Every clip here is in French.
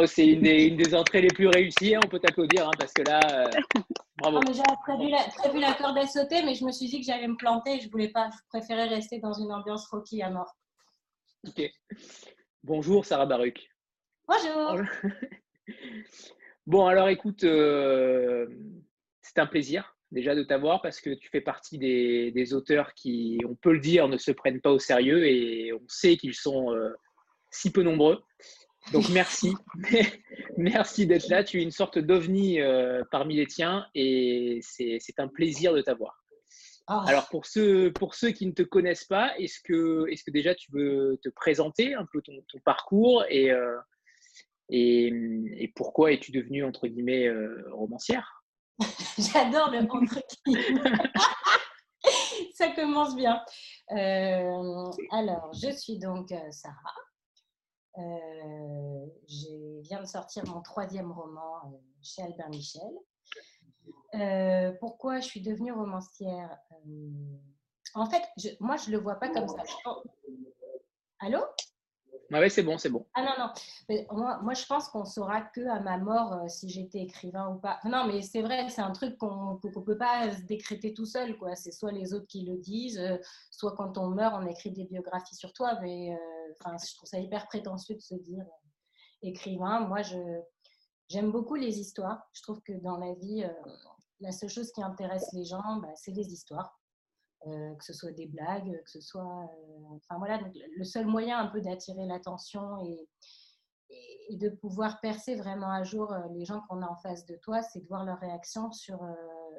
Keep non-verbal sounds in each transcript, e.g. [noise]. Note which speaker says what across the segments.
Speaker 1: pense que c'est une, des, entrées les plus réussies. Hein, on peut t'applaudir hein, parce que là, euh, bravo.
Speaker 2: J'avais prévu la, prévu la corde à sauter, mais je me suis dit que j'allais me planter. Je voulais pas. Je préférais rester dans une ambiance rocky à mort.
Speaker 1: Ok. Bonjour Sarah Baruch.
Speaker 2: Bonjour. [laughs]
Speaker 1: bon, alors écoute, euh, c'est un plaisir déjà de t'avoir parce que tu fais partie des, auteurs qui, on peut le dire, ne se prennent pas au sérieux et on sait qu'ils sont euh, si peu nombreux. Donc merci, [laughs] merci d'être là. Tu es une sorte d'ovni euh, parmi les tiens et c'est un plaisir de t'avoir. Ah. Alors pour ceux, pour ceux qui ne te connaissent pas, est-ce que, est que déjà tu veux te présenter un peu ton, parcours et, euh, et, et, pourquoi es-tu devenue entre guillemets romancière? [laughs]
Speaker 2: J'adore le entre [laughs] Ça commence bien. Euh, alors, je suis donc euh, Sarah. Euh, je viens de sortir mon troisième roman chez Albert Michel. pourquoi je suis devenue romancière En fait, moi, je ne le vois pas comme ça. Allô?
Speaker 1: Ah c'est bon, c'est bon.
Speaker 2: Ah non, non. moi, je pense qu'on saura que à ma mort euh, si j'étais écrivain ou pas. Non, mais c'est vrai, c'est un truc qu'on ne peut pas décréter tout seul. quoi. C'est soit les autres qui le disent, euh, soit quand on meurt, on écrit des biographies sur toi. Mais euh, je trouve ça hyper prétentieux de se dire écrivain. Moi, je j'aime beaucoup les histoires. Je trouve que dans la vie, la seule chose qui intéresse les gens, bah, c'est les histoires. Euh, que ce soit des blagues, que ce soit. Euh, enfin voilà, donc le seul moyen un peu d'attirer l'attention et, de pouvoir percer vraiment à jour euh, les gens qu'on a en face de toi, c'est de voir leur réaction sur,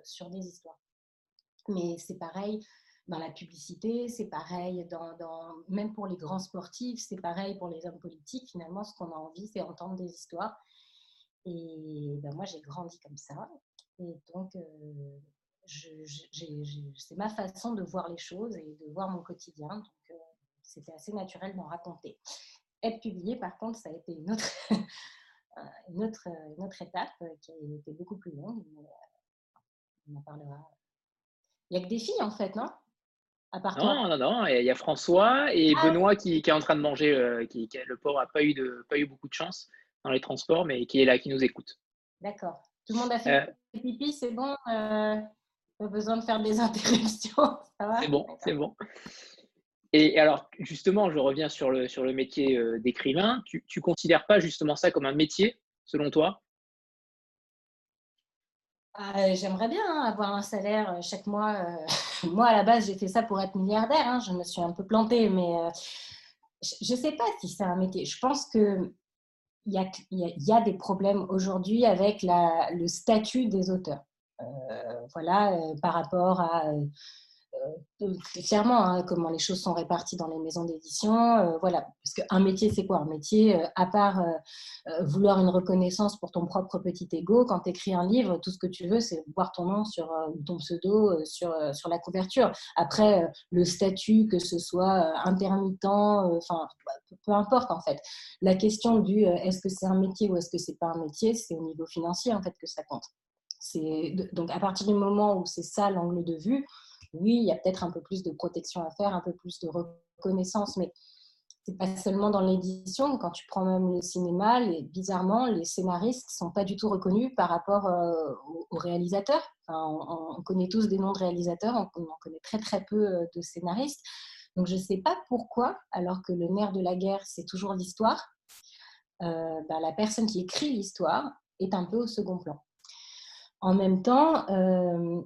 Speaker 2: sur des histoires. Mais c'est pareil dans la publicité, c'est pareil dans, même pour les grands sportifs, c'est pareil pour les hommes politiques. Finalement, ce qu'on a envie, c'est entendre des histoires. Et ben moi, j'ai grandi comme ça. Et donc, c'est ma façon de voir les choses et de voir mon quotidien. Donc, euh, c'était assez naturel d'en raconter. Être publié, par contre, ça a été une autre, [laughs] une autre, une autre étape qui a été beaucoup plus longue. Mais, euh, on en parlera. Il n'y a que des filles, en fait, non?
Speaker 1: À part non, non, non, il y a François et ah Benoît qui, qui, est en train de manger, euh, qui, le pauvre n'a pas, eu de, pas eu beaucoup de chance dans les transports, mais qui est là, qui nous écoute.
Speaker 2: D'accord. Tout le monde a fait pipi, c'est bon pas besoin de faire des [laughs] interruptions.
Speaker 1: C'est bon, c'est bon. Et alors, justement, je reviens sur le, sur le métier euh, d'écrivain. Tu ne considères pas justement ça comme un métier, selon toi?
Speaker 2: Ah, J'aimerais bien hein, avoir un salaire euh, chaque mois. Euh, [laughs] moi, à la base, j'ai fait ça pour être milliardaire. Hein. Je me suis un peu plantée, mais je ne sais pas si c'est un métier. Je pense que il y a, y a, des problèmes aujourd'hui avec la, le statut des auteurs. Euh, voilà, euh, par rapport à euh, clairement hein, comment les choses sont réparties dans les maisons d'édition. voilà, parce qu'un métier, c'est quoi? Un métier, à part vouloir une reconnaissance pour ton propre petit ego, quand tu écris un livre, tout ce que tu veux, c'est voir ton nom sur ton pseudo sur, sur la couverture. Après, le statut, que ce soit intermittent, enfin, peu importe en fait. La question du est-ce que c'est un métier ou est-ce que c'est pas un métier, c'est au niveau financier en fait que ça compte. Donc, à partir du moment où c'est ça l'angle de vue, oui, il y a peut-être un peu plus de protection à faire, un peu plus de reconnaissance, mais c'est pas seulement dans l'édition. Quand tu prends même le cinéma, bizarrement, les scénaristes sont pas du tout reconnus par rapport euh, aux, réalisateurs. on, connaît tous des noms de réalisateurs, on, on connaît très très peu euh, de scénaristes. Donc je ne sais pas pourquoi, alors que le nerf de la guerre, c'est toujours l'histoire, euh, bah, la personne qui écrit l'histoire est un peu au second plan. En même temps, euh,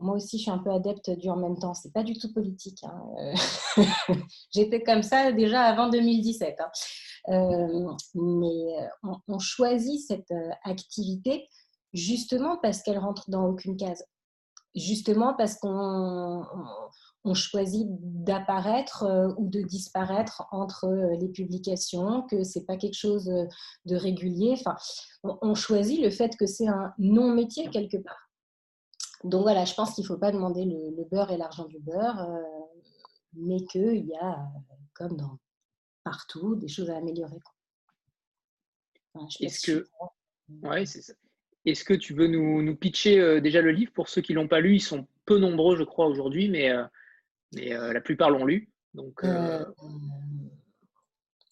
Speaker 2: moi aussi, je suis un peu adepte du en même temps. C'est pas du tout politique. Hein. Euh, [laughs] j'étais comme ça déjà avant 2017. Hein. Euh, mais on, choisit cette activité justement parce qu'elle rentre dans aucune case. Justement parce qu'on on choisit d'apparaître ou de disparaître entre les publications, que c'est pas quelque chose de régulier. Enfin, on choisit le fait que c'est un non-métier quelque part. Donc voilà, je pense qu'il ne faut pas demander le, beurre et l'argent du beurre, mais qu'il y a, comme dans partout, des choses à améliorer.
Speaker 1: Est-ce que, ouais, c'est ça. Est-ce que tu veux nous, pitcher déjà le livre? Pour ceux qui ne l'ont pas lu Ils sont peu nombreux, je crois, aujourd'hui, mais mais euh, la plupart l'ont lu. Donc, euh, euh,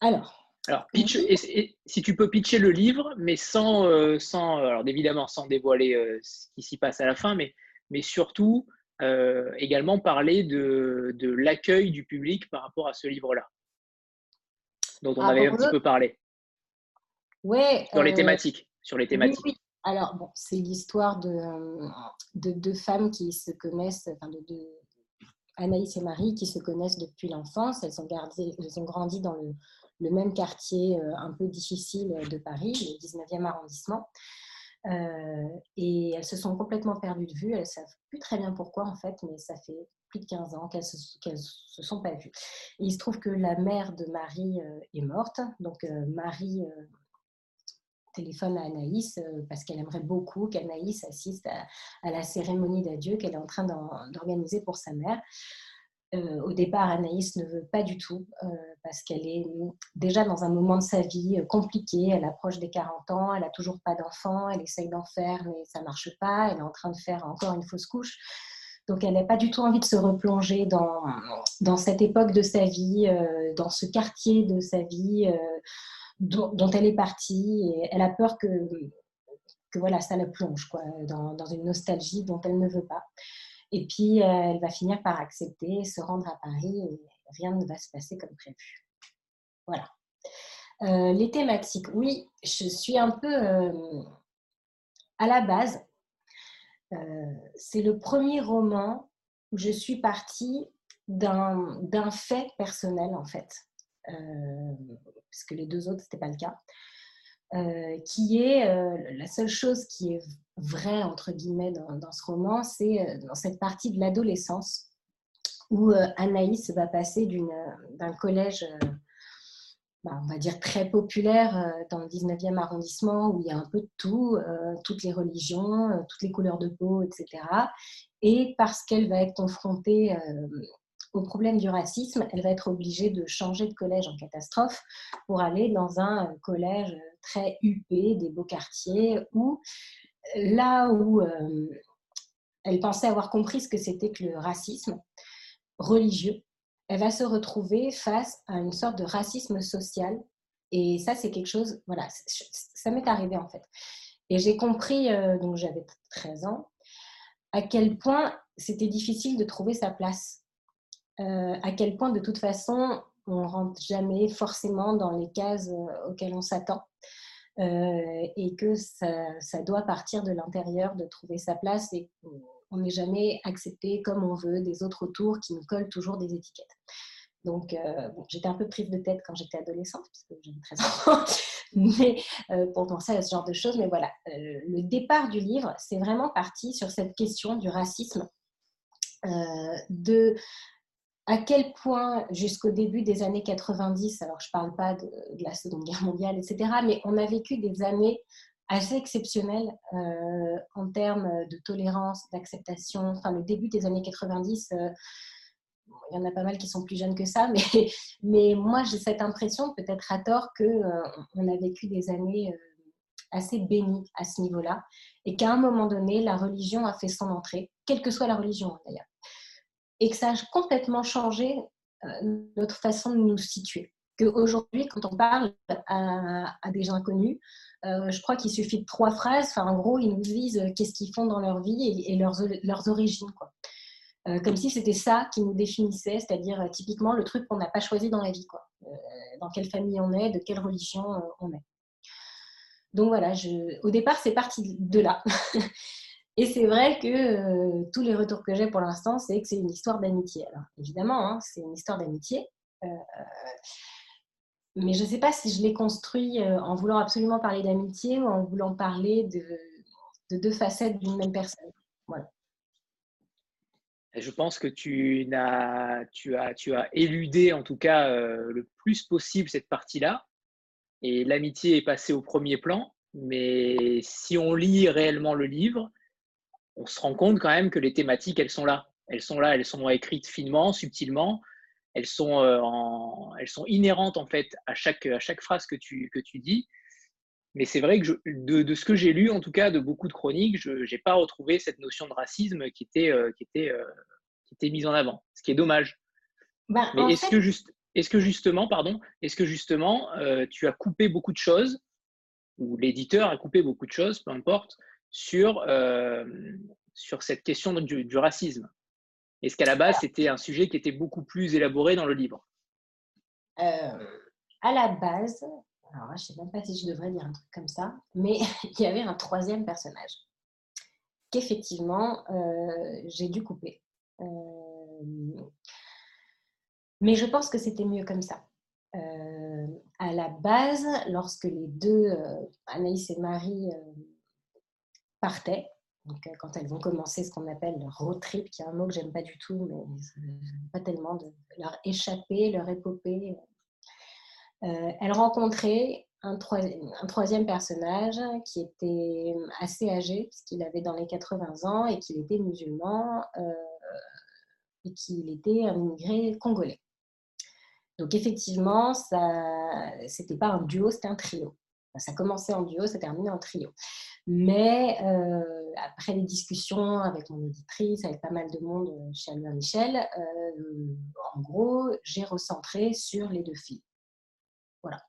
Speaker 2: alors.
Speaker 1: Alors, pitch, si tu peux pitcher le livre, mais sans, sans alors évidemment sans dévoiler ce qui s'y passe à la fin, mais, mais surtout également parler de, de l'accueil du public par rapport à ce livre-là, dont on ah, avait un petit peu parlé.
Speaker 2: Ouais.
Speaker 1: Sur les thématiques. Sur les thématiques.
Speaker 2: Oui, Alors, bon, c'est l'histoire de, de, deux femmes qui se connaissent, enfin, de, de, Anaïs et Marie qui se connaissent depuis l'enfance. Elles, ont elles ont grandi dans le, même quartier euh, un peu difficile de Paris, le 19e arrondissement. Euh, et elles se sont complètement perdues de vue. Elles ne savent plus très bien pourquoi, en fait, mais ça fait plus de 15 ans qu'elles se, se, sont pas vues. Et il se trouve que la mère de Marie euh, est morte. Donc, Marie téléphone à Anaïs parce qu'elle aimerait beaucoup qu'Anaïs assiste à, la cérémonie d'adieu qu'elle est en train d'organiser pour sa mère. Euh, au départ, Anaïs ne veut pas du tout euh, parce qu'elle est déjà dans un moment de sa vie euh, compliqué. Elle approche des 40 ans, elle n'a toujours pas d'enfant, elle essaye d'en faire, mais ça ne marche pas. Elle est en train de faire encore une fausse couche. Donc, elle n'a pas du tout envie de se replonger dans, dans cette époque de sa vie, dans ce quartier de sa vie dont, elle est partie et elle a peur que, voilà, ça la plonge quoi, dans, dans, une nostalgie dont elle ne veut pas. Et puis, euh, elle va finir par accepter, se rendre à Paris et rien ne va se passer comme prévu. Voilà. Euh, les thématiques, oui, je suis un peu euh, à la base. c'est le premier roman où je suis partie d'un fait personnel, en fait parce que les deux autres, ce n'était pas le cas, euh, qui est euh, la seule chose qui est vraie, entre guillemets, dans, ce roman, c'est euh, dans cette partie de l'adolescence où Anaïs va passer d'un collège, bah, on va dire très populaire dans le 19e arrondissement, où il y a un peu de tout, toutes les religions, toutes les couleurs de peau, etc. Et parce qu'elle va être confrontée au problème du racisme, elle va être obligée de changer de collège en catastrophe pour aller dans un collège très huppé, des beaux quartiers, où là où euh, elle pensait avoir compris ce que c'était que le racisme religieux, elle va se retrouver face à une sorte de racisme social. Et ça, c'est quelque chose, voilà, ça m'est arrivé en fait. Et j'ai compris, euh, donc j'avais 13 ans, à quel point c'était difficile de trouver sa place euh, à quel point de toute façon on rentre jamais forcément dans les cases euh, auxquelles on s'attend euh, et que ça, doit partir de l'intérieur de trouver sa place et on n'est jamais accepté comme on veut des autres autour qui nous collent toujours des étiquettes. Donc, j'étais un peu prise de tête quand j'étais adolescente, puisque j'avais 13 ans, [laughs] mais pour penser à ce genre de choses. Mais voilà, le départ du livre, c'est vraiment parti sur cette question du racisme, de à quel point, jusqu'au début des années 90, alors je ne parle pas de, la Seconde Guerre mondiale, etc., mais on a vécu des années assez exceptionnelles euh, en termes de tolérance, d'acceptation. Enfin, le début des années 90, euh, il y en a pas mal qui sont plus jeunes que ça, mais, [laughs] moi j'ai cette impression, peut-être à tort, qu'on euh, on a vécu des années assez bénies à ce niveau-là, et qu'à un moment donné, la religion a fait son entrée, quelle que soit la religion d'ailleurs et que ça a complètement changé euh, notre façon de nous situer. Qu'aujourd'hui, quand on parle à, des gens inconnus, euh, je crois qu'il suffit de trois phrases. En gros, ils nous disent euh, qu'est-ce qu'ils font dans leur vie et, leurs, leurs, origines. Quoi. comme si c'était ça qui nous définissait, c'est-à-dire typiquement le truc qu'on n'a pas choisi dans la vie. Quoi. dans quelle famille on est, de quelle religion on est. Donc voilà, je... au départ, c'est parti de là. [laughs] Et c'est vrai que euh, tous les retours que j'ai pour l'instant, c'est que c'est une histoire d'amitié. Alors évidemment, hein, c'est une histoire d'amitié. Euh, mais je ne sais pas si je l'ai construit euh, en voulant absolument parler d'amitié ou en voulant parler de, de deux facettes d'une même personne. Voilà.
Speaker 1: Je pense que tu, as, tu, as, tu as éludé en tout cas le plus possible cette partie-là. Et l'amitié est passée au premier plan. Mais si on lit réellement le livre, on se rend compte quand même que les thématiques, elles sont là. Elles sont là, elles sont écrites finement, subtilement. Elles sont, euh, en, elles sont inhérentes en fait à chaque, à chaque phrase que tu, que tu dis. Mais c'est vrai que de, ce que j'ai lu, en tout cas, de beaucoup de chroniques, je n'ai pas retrouvé cette notion de racisme qui était, euh, qui, était, euh, qui était mise en avant, ce qui est dommage.
Speaker 2: Ben,
Speaker 1: Mais est-ce que, juste, est que justement, pardon, est-ce que justement, euh, tu as coupé beaucoup de choses, ou l'éditeur a coupé beaucoup de choses, peu importe, sur, sur cette question du, du racisme Est-ce qu'à la base, c'était un sujet qui était beaucoup plus élaboré dans le livre?
Speaker 2: À la base, alors je ne sais même pas si je devrais dire un truc comme ça, mais [laughs] il y avait un troisième personnage qu'effectivement euh, j'ai dû couper. Euh, mais je pense que c'était mieux comme ça. Euh, à la base, lorsque les deux, Anaïs et Marie, partaient, donc, quand elles vont commencer ce qu'on appelle leur road trip, qui est un mot que j'aime pas du tout, mais pas tellement, de leur échapper, leur épopée, euh, elle rencontrait un, troisième personnage qui était assez âgé, puisqu'il avait dans les 80 ans et qu'il était musulman euh, et qu'il était un immigré congolais. Donc effectivement, ce n'était pas un duo, c'était un trio. Ça commençait en duo, ça terminait en trio. Mais euh, après les discussions avec mon éditrice, avec pas mal de monde chez Albert Michel, en gros, j'ai recentré sur les deux filles. Voilà.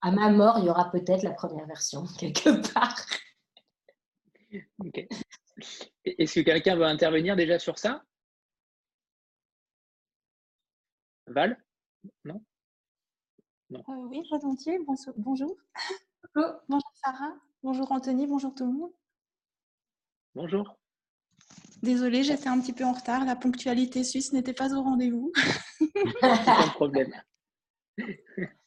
Speaker 2: À ma mort, il y aura peut-être la première version, [laughs] quelque part.
Speaker 1: Est-ce que quelqu'un veut intervenir déjà sur ça? Val? Non,
Speaker 3: non? Euh, Oui, volontiers. Bonjour. [laughs] Bonjour. bonjour Sarah. Bonjour Anthony. Bonjour tout le monde.
Speaker 1: Bonjour.
Speaker 3: Désolée, j'étais un petit peu en retard. La ponctualité suisse n'était pas au rendez-vous.
Speaker 1: pas de problème. [laughs]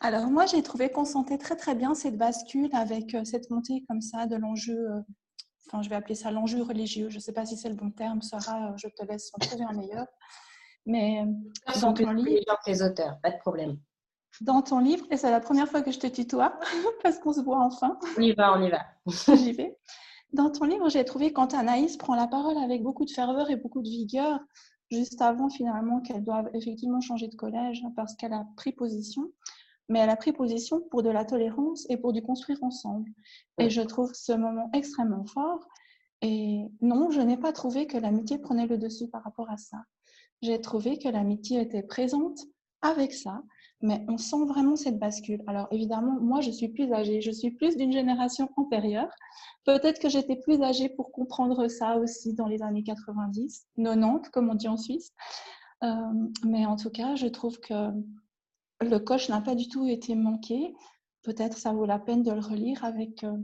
Speaker 3: Alors moi, j'ai trouvé qu'on sentait très très bien cette bascule avec euh, cette montée comme ça de l'enjeu, euh, enfin je vais appeler ça l'enjeu religieux. Je ne sais pas si c'est le bon terme, Sarah, euh, je te laisse en trouver un meilleur. Mais
Speaker 2: dans ton livre, les auteurs, pas de problème.
Speaker 3: Dans ton livre, et c'est la première fois que je te tutoie [laughs] parce qu'on se voit enfin.
Speaker 2: On y va, on y va. [laughs]
Speaker 3: J'y vais. Dans ton livre, j'ai trouvé quand Anaïs prend la parole avec beaucoup de ferveur et beaucoup de vigueur, juste avant finalement qu'elle doive effectivement changer de collège parce qu'elle a pris position, mais elle a pris position pour de la tolérance et pour du construire ensemble. Et je trouve ce moment extrêmement fort. Et non, je n'ai pas trouvé que l'amitié prenait le dessus par rapport à ça. J'ai trouvé que l'amitié était présente avec ça, mais on sent vraiment cette bascule. Alors évidemment, moi, je suis plus âgée, je suis plus d'une génération antérieure. Peut-être que j'étais plus âgée pour comprendre ça aussi dans les années 90, 90, comme on dit en Suisse. Euh, mais en tout cas, je trouve que le coche n'a pas du tout été manqué. Peut-être ça vaut la peine de le relire avec euh,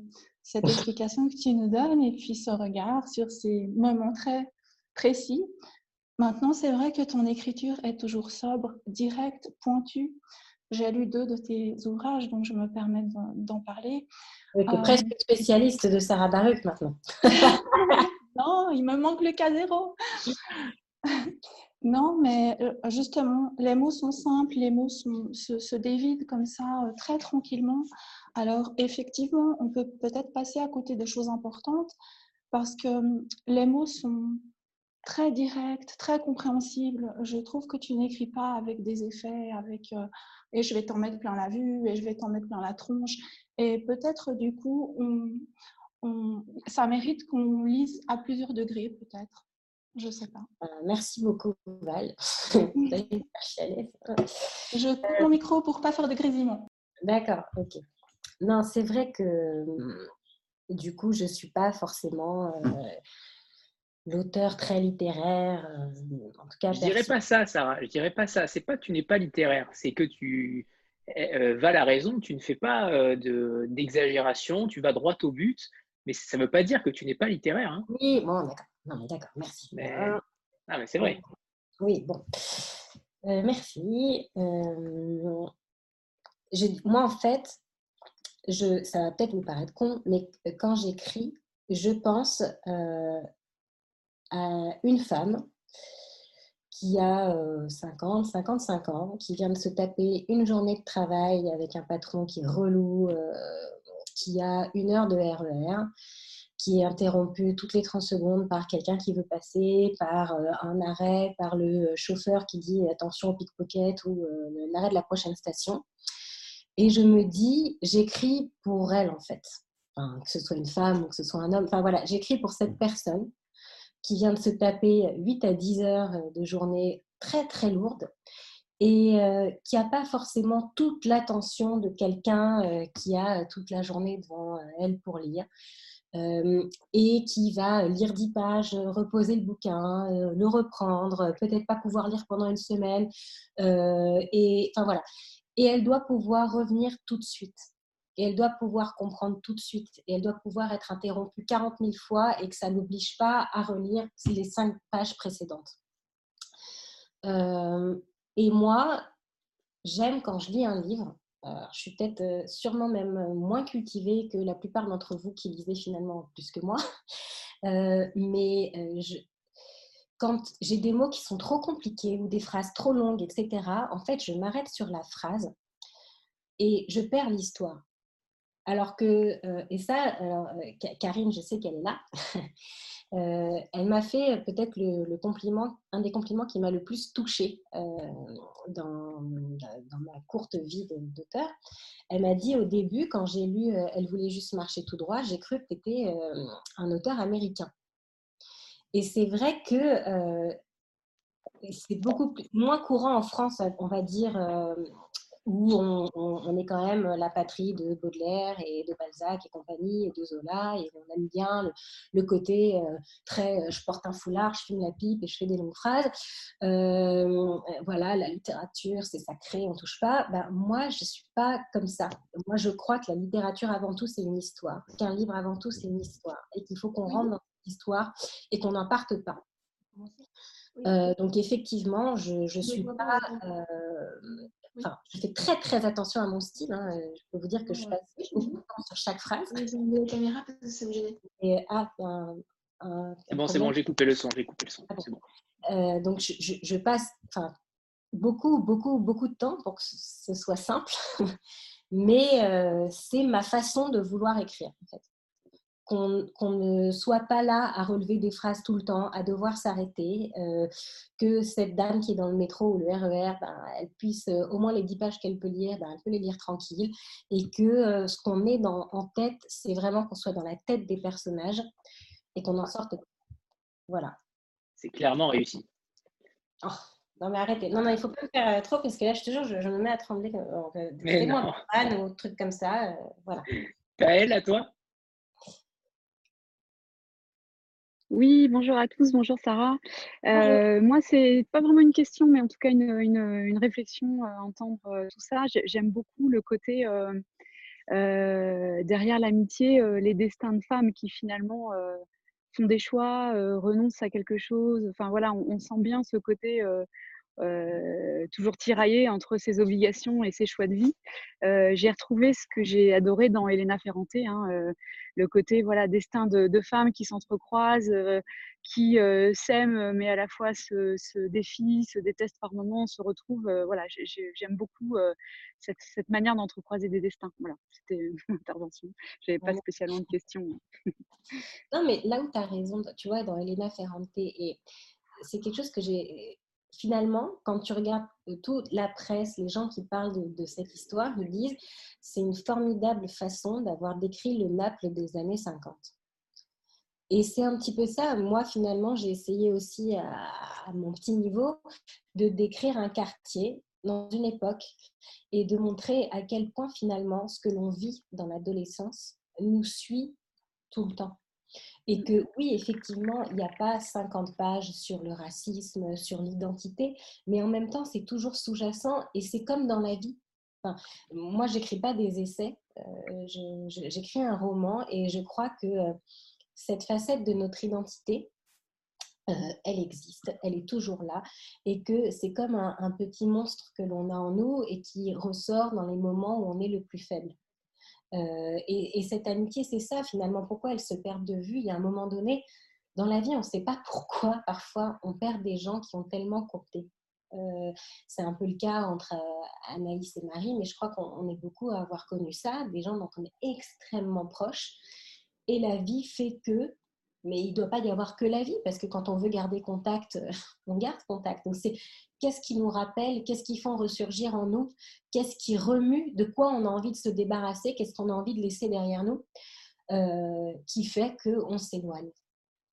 Speaker 3: cette [laughs] explication que tu nous donnes et puis ce regard sur ces moments très précis Maintenant, c'est vrai que ton écriture est toujours sobre, directe, pointue. J'ai lu deux de tes ouvrages, donc je me permets d'en parler.
Speaker 2: Tu es presque spécialiste de Sarah Baruch maintenant. [laughs]
Speaker 3: non, il me manque le cas zéro. [laughs] non, mais euh, justement, les mots sont simples, les mots se, se, dévident comme ça euh, très tranquillement. Alors, effectivement, on peut peut-être passer à côté de choses importantes parce que hum, les mots sont très direct, très compréhensible. Je trouve que tu n'écris pas avec des effets, avec euh, et je vais t'en mettre plein la vue et je vais t'en mettre plein la tronche. Et peut-être du coup, on, ça mérite qu'on lise à plusieurs degrés, peut-être. Je sais pas.
Speaker 2: Euh, merci beaucoup, Val. [laughs]
Speaker 3: je coupe mon micro pour pas faire de grésillement.
Speaker 2: D'accord, ok. Non, c'est vrai que du coup, je suis pas forcément. Euh, l'auteur très littéraire. Euh, en tout cas,
Speaker 1: je dirais pas ça, Sarah. Je dirais pas ça. C'est pas que tu n'es pas littéraire, c'est que tu eh, euh, vas la raison. Tu ne fais pas euh, de d'exagération. Tu vas droit au but. Mais ça ne veut pas dire que tu n'es pas littéraire. Hein.
Speaker 2: Oui, bon, d'accord. Non, mais d'accord. Merci.
Speaker 1: Mais... Ah, mais c'est vrai.
Speaker 2: Oui, bon. merci. moi, en fait, je, ça va peut-être vous paraître con, mais quand j'écris, je pense à une femme qui a 50, 55 ans, qui vient de se taper une journée de travail avec un patron qui est relou, qui a une heure de RER, e qui est interrompu toutes les 30 secondes par quelqu'un qui veut passer, par un arrêt, par le chauffeur qui dit attention au pickpocket ou l'arrêt de la prochaine station. Et je me dis, j'écris pour elle en fait. que ce soit une femme ou que ce soit un homme. Enfin voilà, j'écris pour cette personne qui vient de se taper 8 à 10 heures de journée très très lourde et euh, qui n'a pas forcément toute l'attention de quelqu'un euh, qui a toute la journée devant euh, elle pour lire. et qui va lire 10 pages, reposer le bouquin, le reprendre, peut-être pas pouvoir lire pendant une semaine. et enfin voilà et elle doit pouvoir revenir tout de suite. Et elle doit pouvoir comprendre tout de suite. Et elle doit pouvoir être interrompue 40 000 fois et que ça n'oblige pas à relire les cinq pages précédentes. Euh, et moi, j'aime quand je lis un livre. je suis peut-être euh, sûrement même moins cultivée que la plupart d'entre vous qui lisez finalement plus que moi. Euh, mais quand j'ai des mots qui sont trop compliqués ou des phrases trop longues, etc., en fait, je m'arrête sur la phrase et je perds l'histoire. Alors que, euh, et ça, euh, Karine, je sais qu'elle est là, [laughs] euh, elle m'a fait peut-être le, compliment, un des compliments qui m'a le plus touchée dans, ma courte vie d'auteur. Elle m'a dit au début, quand j'ai lu Elle voulait juste marcher tout droit, j'ai cru que tu étais un auteur américain. Et c'est vrai que c'est beaucoup moins courant en France, on va dire, où on, est quand même la patrie de Baudelaire et de Balzac et compagnie, et de Zola, et on aime bien le, côté euh, très je porte un foulard, je fume la pipe et je fais des longues phrases. voilà, la littérature, c'est sacré, on touche pas. Ben, moi, je suis pas comme ça. Moi, je crois que la littérature, avant tout, c'est une histoire. Qu'un livre, avant tout, c'est une histoire. Et qu'il faut qu'on rentre dans histoire et qu'on n'en parte pas. Euh, donc effectivement, je ne suis pas... Euh, enfin, je fais très très attention à mon style. Hein. Je peux vous dire que je passe beaucoup de temps sur chaque phrase.
Speaker 3: caméra parce que ça me gênait.
Speaker 2: Et, ah,
Speaker 1: c'est bon, c'est bon, j'ai coupé le son, j'ai coupé le son. Ah bon.
Speaker 2: euh, donc je, je, je passe enfin, beaucoup, beaucoup, beaucoup de temps pour que ce soit simple. [laughs] Mais euh, c'est ma façon de vouloir écrire. En fait qu'on ne soit pas là à relever des phrases tout le temps, à devoir s'arrêter, euh, que cette dame qui est dans le métro ou le RER, e ben, elle puisse, euh, au moins les dix pages qu'elle peut lire, ben, elle peut les lire tranquille, et que euh, ce qu'on met dans, en tête, c'est vraiment qu'on soit dans la tête des personnages et qu'on en sorte. Voilà.
Speaker 1: C'est clairement réussi.
Speaker 2: Oh, non mais arrêtez. Non, non, il faut pas faire trop parce que là, je te jure, je, me mets à trembler. C'est moi, ou truc comme ça. voilà.
Speaker 1: Kael, à toi?
Speaker 4: Oui, bonjour à tous, bonjour Sarah. Euh, moi, c'est pas vraiment une question, mais en tout cas une, une, réflexion à entendre euh, tout ça. J'aime beaucoup le côté euh, derrière l'amitié, les destins de femmes qui finalement font des choix, renoncent à quelque chose. Enfin voilà, on sent bien ce côté euh, toujours tiraillée entre ses obligations et ses choix de vie. Euh, j'ai retrouvé ce que j'ai adoré dans Elena Ferrante, hein, euh, le côté voilà destin de, femmes qui s'entrecroisent, qui s'aiment mais à la fois se, se, défient, se détestent par moments, se retrouvent. voilà, j'aime beaucoup cette, cette, manière d'entrecroiser des destins. Voilà, c'était mon [laughs] intervention. J'avais pas spécialement de questions.
Speaker 2: non, mais là où tu as raison, tu vois, dans Elena Ferrante, et c'est quelque chose que j'ai finalement, quand tu regardes euh, toute la presse, les gens qui parlent de, cette histoire, ils disent c'est une formidable façon d'avoir décrit le Naples des années 50. Et c'est un petit peu ça. Moi, finalement, j'ai essayé aussi à, mon petit niveau de décrire un quartier dans une époque et de montrer à quel point finalement ce que l'on vit dans l'adolescence nous suit tout le temps. Et que oui, effectivement, il n'y a pas 50 pages sur le racisme, sur l'identité, mais en même temps, c'est toujours sous-jacent et c'est comme dans la vie. Enfin, moi, j'écris pas des essais, euh, j'écris un roman et je crois que euh, cette facette de notre identité, euh, elle existe, elle est toujours là, et que c'est comme un, un, petit monstre que l'on a en nous et qui ressort dans les moments où on est le plus faible. Euh, et, cette amitié, c'est ça finalement. Pourquoi elles se perdent de vue Il y a un moment donné, dans la vie, on ne sait pas [laughs] pourquoi parfois on perd des gens qui ont tellement compté. Euh, c'est un peu le cas entre euh, Anaïs et Marie, mais je crois qu'on est beaucoup à avoir connu ça, des gens dont on est extrêmement proche. Et la vie fait que, mais il ne doit pas y avoir que la vie, parce que quand on veut garder contact, [laughs] on garde contact. Donc c'est qu'est-ce qui nous rappelle, qu'est-ce qui fait ressurgir en nous, qu'est-ce qui remue, de quoi on a envie de se débarrasser, qu'est-ce qu'on a envie de laisser derrière nous, euh, qui fait qu'on s'éloigne.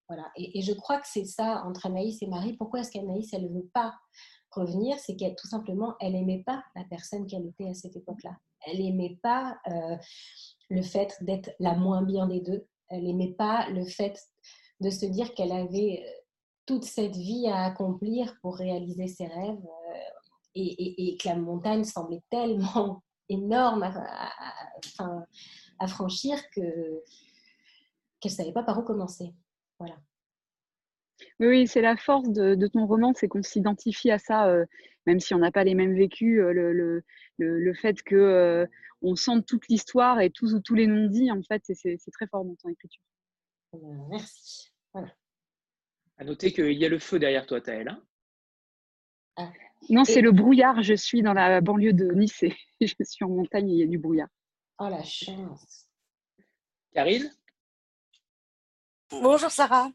Speaker 2: Voilà. Et, et, je crois que c'est ça entre Anaïs et Marie. Pourquoi est-ce qu'Anaïs, elle ne veut pas revenir, c'est qu'elle tout simplement, elle n'aimait pas la personne qu'elle était à cette époque-là. Elle n'aimait pas euh, le fait d'être la moins bien des deux. Elle n'aimait pas le fait de se dire qu'elle avait euh, toute cette vie à accomplir pour réaliser ses rêves euh, et, que la montagne semblait tellement [laughs] énorme à, franchir que qu'elle ne savait pas par où commencer. Voilà.
Speaker 4: Oui, c'est la force de, ton roman, c'est qu'on s'identifie à ça, euh, même si on n'a pas les mêmes vécus. Euh, le, le, fait que euh, on sente toute l'histoire et tous, tous les non-dits, en fait, c'est très fort dans ton écriture.
Speaker 2: Merci. Voilà.
Speaker 1: À noter qu'il y a le feu derrière toi, Taël. Hein
Speaker 4: ah. Non, c'est le brouillard. Je suis dans la banlieue de Nice et [laughs] je suis en montagne et il y a du brouillard.
Speaker 2: Oh la chance.
Speaker 1: Karine?
Speaker 5: Bonjour Sarah.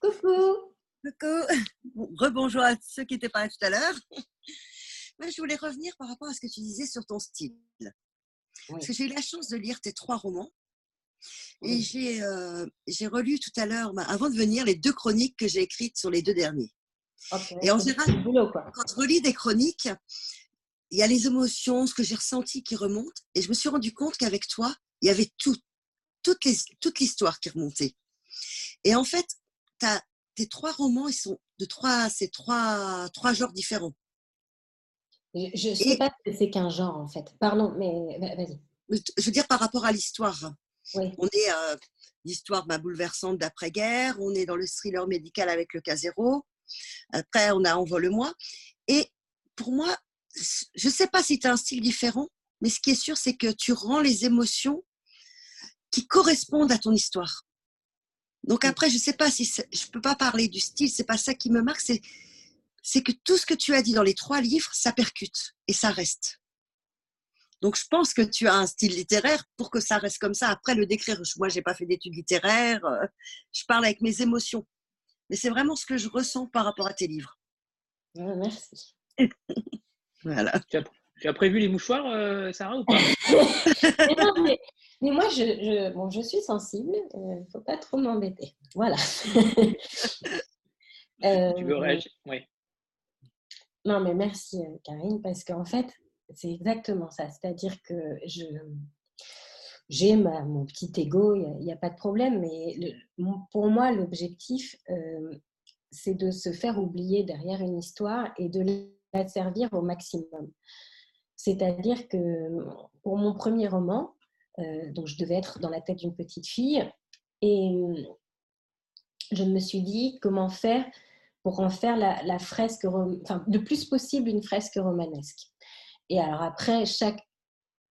Speaker 2: Coucou.
Speaker 5: Coucou. Rebonjour à ceux qui n'étaient pas là tout à l'heure. je voulais revenir par rapport à ce que tu disais sur ton style. Parce que j'ai eu la chance de lire tes trois romans. Et j'ai euh, j'ai relu tout à l'heure, bah, avant de venir, les deux chroniques que j'ai écrites sur les deux derniers. Et en général, quand je relis des chroniques, il y a les émotions, ce que j'ai ressenti qui remontent. Et je me suis rendu compte qu'avec toi, il y avait tout, toute l'histoire qui remontait. Et en fait, tes trois romans, ils sont de trois, c'est trois, trois genres différents.
Speaker 2: Je ne sais pas si c'est qu'un genre, en fait. Pardon, mais vas-y.
Speaker 5: Je veux dire par rapport à l'histoire. On est euh, l'histoire bah, bouleversante d'après-guerre, on est dans le thriller médical avec le cas zéro. Après, on a Envole-moi. Et pour moi, je ne sais pas si tu as un style différent, mais ce qui est sûr, c'est que tu rends les émotions qui correspondent à ton histoire. Donc après, je ne sais pas si je ne peux pas parler du style, c'est pas ça qui me marque, c'est c'est que tout ce que tu as dit dans les trois livres, ça percute et ça reste. Donc je pense que tu as un style littéraire pour que ça reste comme ça. Après le décrire, moi j'ai pas fait d'études littéraires, euh, je parle avec mes émotions. Mais c'est vraiment ce que je ressens par rapport à tes livres.
Speaker 2: Ah, merci. [laughs]
Speaker 5: voilà.
Speaker 1: Tu as, prévu les mouchoirs, euh, Sarah, ou pas? [laughs]
Speaker 2: Mais moi, je, bon, je suis sensible, il euh, ne faut pas trop m'embêter. Voilà. [laughs]
Speaker 1: tu veux euh, réagir Oui.
Speaker 2: Non, mais merci, euh, Karine, parce qu'en fait, c'est exactement ça. C'est-à-dire que je j'ai mon petit ego, il n'y a, pas de problème, mais pour moi, l'objectif, c'est de se faire oublier derrière une histoire et de la servir au maximum. C'est-à-dire que pour mon premier roman, donc, je devais être dans la tête d'une petite fille. Et je me suis dit comment faire pour en faire la, fresque, enfin, le plus possible une fresque romanesque. Et alors après, chaque,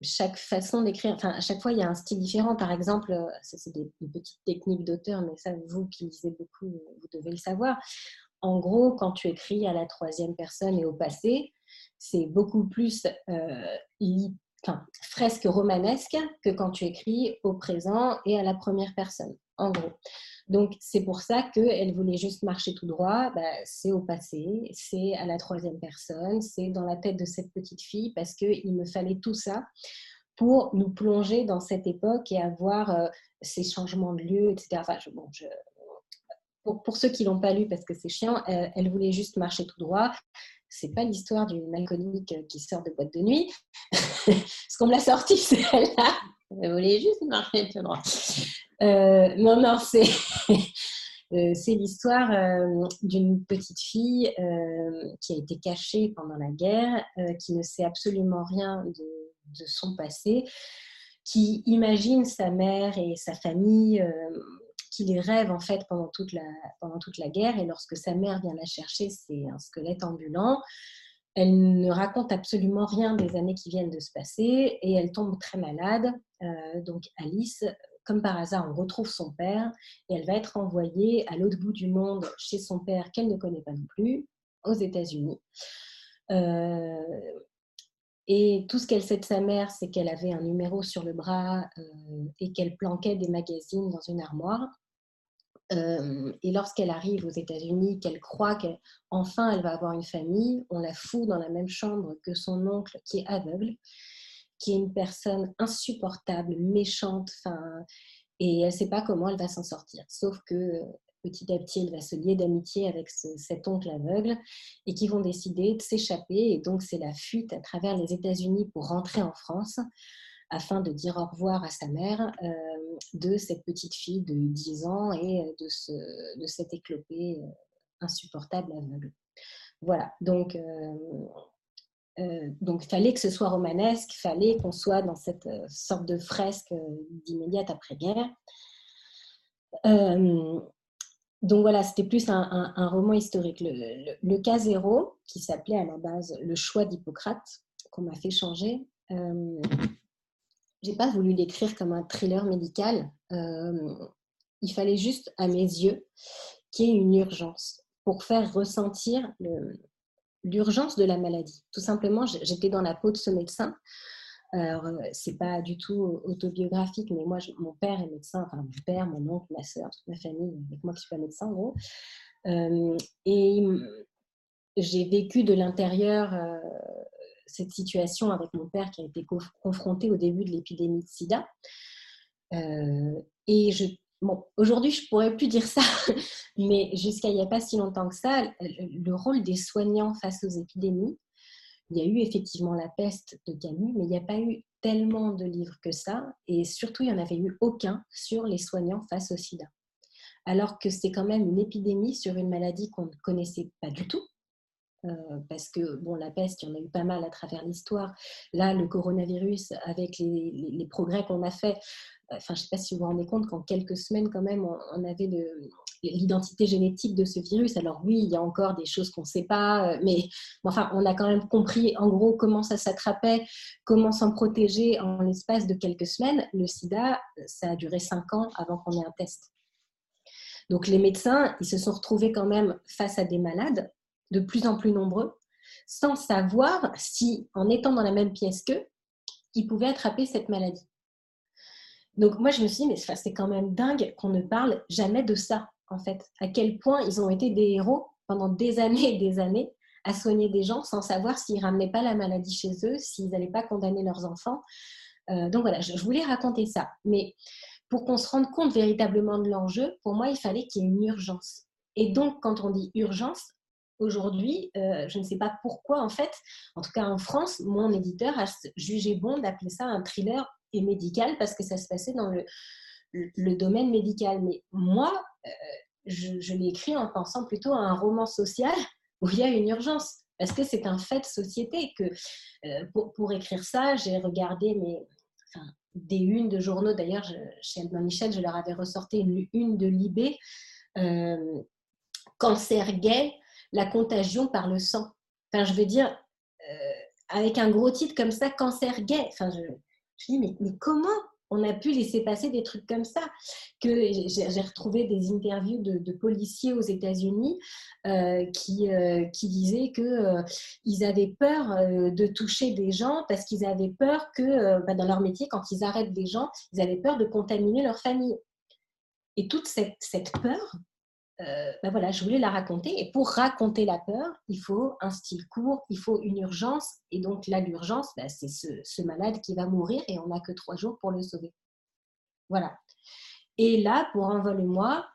Speaker 2: chaque façon d'écrire, enfin, à chaque fois, il y a un style différent. Par exemple, euh, ça c'est des, petites techniques d'auteur, mais ça, vous qui lisez beaucoup, vous devez le savoir. En gros, quand tu écris à la troisième personne et au passé, c'est beaucoup plus euh, enfin, fresque romanesque que quand tu écris au présent et à la première personne, en gros. Donc, c'est pour ça qu'elle voulait juste marcher tout droit. Bah, c'est au passé, c'est à la troisième personne, c'est dans la tête de cette petite fille parce qu'il me fallait tout ça pour nous plonger dans cette époque et avoir euh, ces changements de lieu, etc. Pour, ceux qui l'ont pas lu parce que c'est chiant, euh, elle voulait juste marcher tout droit c'est pas l'histoire d'une alcoolique qui sort de boîte de nuit. [laughs] Ce qu'on me l'a sorti, c'est celle-là. Elle voulait juste marcher tout droit. Euh, non, non, c'est. [laughs] Euh, l'histoire euh, d'une petite fille qui a été cachée pendant la guerre, qui ne sait absolument rien de, son passé, qui imagine sa mère et sa famille qui les rêve en fait pendant toute, la, pendant toute la guerre. Et lorsque sa mère vient la chercher, c'est un squelette ambulant. Elle ne raconte absolument rien des années qui viennent de se passer et elle tombe très malade. Euh, donc Alice comme par hasard, on retrouve son père et elle va être envoyée à l'autre bout du monde chez son père qu'elle ne connaît pas non plus, aux États-Unis. Euh, et tout ce qu'elle sait de sa mère, c'est qu'elle avait un numéro sur le bras euh, et qu'elle planquait des magazines dans une armoire. Euh, et lorsqu'elle arrive aux États-Unis, qu'elle croit qu'enfin elle va avoir une famille, on la fout dans la même chambre que son oncle qui est aveugle, qui est une personne insupportable, méchante, et elle ne sait pas comment elle va s'en sortir. Sauf que petit à petit, elle va se lier d'amitié avec cet oncle aveugle et qui vont décider de s'échapper. Et donc, c'est la fuite à travers les États-Unis pour rentrer en France afin de dire au revoir à sa mère euh, de cette petite fille de 10 ans et de, ce, de cet éclopé euh, insupportable aveugle. Voilà, donc, euh, donc il fallait que ce soit romanesque, il fallait qu'on soit dans cette sorte de fresque d'immédiate après-guerre. Donc voilà, c'était plus un, roman historique. Le, cas zéro, qui s'appelait à la base Le choix d'Hippocrate, qu'on m'a fait changer, euh, j'ai pas voulu l'écrire comme un thriller médical. Euh, il fallait juste, à mes yeux, qu'il y ait une urgence pour faire ressentir l'urgence de la maladie. Tout simplement, j'étais dans la peau de ce médecin. Alors, euh, c'est pas du tout autobiographique, mais moi, mon père est médecin, enfin, mon père, mon oncle, ma soeur, toute ma famille, avec moi qui suis pas médecin, en gros. Euh, et j'ai vécu de l'intérieur cette situation avec mon père qui a été confronté au début de l'épidémie de sida. et je, bon, aujourd'hui, je pourrais plus dire ça, [laughs] mais jusqu'à il n'y a pas si longtemps que ça, le rôle des soignants face aux épidémies, il y a eu effectivement la peste de Camus, mais il n'y a pas eu tellement de livres que ça, et surtout, il n'y en avait eu aucun sur les soignants face au sida. Alors que c'est quand même une épidémie sur une maladie qu'on ne connaissait pas du tout, euh, parce que bon, la peste, il y en a eu pas mal à travers l'histoire. Là, le coronavirus, avec les, progrès qu'on a fait, enfin, je ne sais pas si vous vous rendez compte qu'en quelques semaines, quand même, on, avait l'identité génétique de ce virus. Alors oui, il y a encore des choses qu'on ne sait pas, euh, mais enfin, on a quand même compris en gros comment ça s'attrapait, comment s'en protéger en l'espace de quelques semaines. Le sida, ça a duré cinq ans avant qu'on ait un test. Donc les médecins, ils se sont retrouvés quand même face à des malades de plus en plus nombreux, sans savoir si, en étant dans la même pièce qu'eux, ils pouvaient attraper cette maladie. Donc moi, je me suis dit, mais c'est quand même dingue qu'on ne parle jamais de ça, en fait. À quel point ils ont été des héros pendant des années et des années à soigner des gens sans savoir s'ils ramenaient pas la maladie chez eux, s'ils n'allaient pas condamner leurs enfants. Euh, donc voilà, je, voulais raconter ça. Mais pour qu'on se rende compte véritablement de l'enjeu, pour moi, il fallait qu'il y ait une urgence. Et donc, quand on dit urgence, aujourd'hui, euh, je ne sais pas pourquoi, en fait, en tout cas en France, mon éditeur a jugé bon d'appeler ça un thriller et médical parce que ça se passait dans le, domaine médical. Mais moi, euh, je, l'ai écrit en pensant plutôt à un roman social où il y a une urgence. Parce que c'est un fait de société que euh, pour, écrire ça, j'ai regardé des unes de journaux. D'ailleurs, chez Albin Michel, je leur avais ressorti une une de Libé. cancer gay, la contagion par le sang. Enfin, je veux dire, euh, avec un gros titre comme ça, cancer gay. Enfin, je, je dis, mais, mais, comment on a pu laisser passer des trucs comme ça? Que j'ai retrouvé des interviews de, policiers aux États-Unis euh, qui, euh, qui disaient que ils avaient peur de toucher des gens parce qu'ils avaient peur que, bah, dans leur métier, quand ils arrêtent des gens, ils avaient peur de contaminer leur famille. Et toute cette, peur, ben voilà, je voulais la raconter. Et pour raconter la peur, il faut un style court, il faut une urgence. Et donc là, l'urgence, ben, c'est ce, malade qui va mourir et on n'a que trois jours pour le sauver. Voilà. Et là, pour Envole-moi,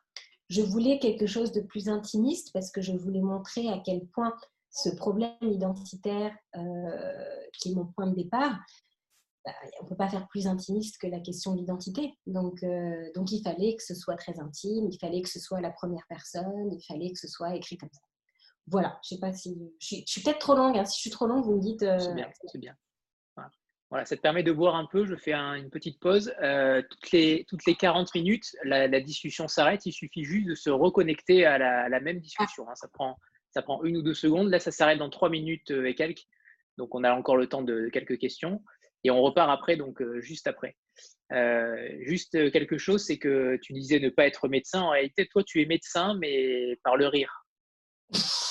Speaker 2: je voulais quelque chose de plus intimiste parce que je voulais montrer à quel point ce problème identitaire, euh, qui est mon point de départ, bah, on ne peut pas faire plus intimiste que la question de l'identité. Donc, euh, donc il fallait que ce soit très intime, il fallait que ce soit la première personne, il fallait que ce soit écrit comme ça. Voilà, je sais pas si. Je suis, peut-être trop longue, hein. si je suis trop longue, vous me dites.
Speaker 1: Euh, c'est bien, c'est bien. Voilà. ça te permet de boire un peu. Je fais une petite pause. Euh, toutes, les, toutes les 40 minutes, la, discussion s'arrête. Il suffit juste de se reconnecter à la, même discussion. Hein. Ça, prend, ça prend une ou deux secondes. Là, ça s'arrête dans trois minutes et quelques. Donc, on a encore le temps de quelques questions. Et on repart après, donc juste après. juste quelque chose, c'est que tu disais ne pas être médecin. En réalité, toi, tu es médecin, mais par le rire. [laughs]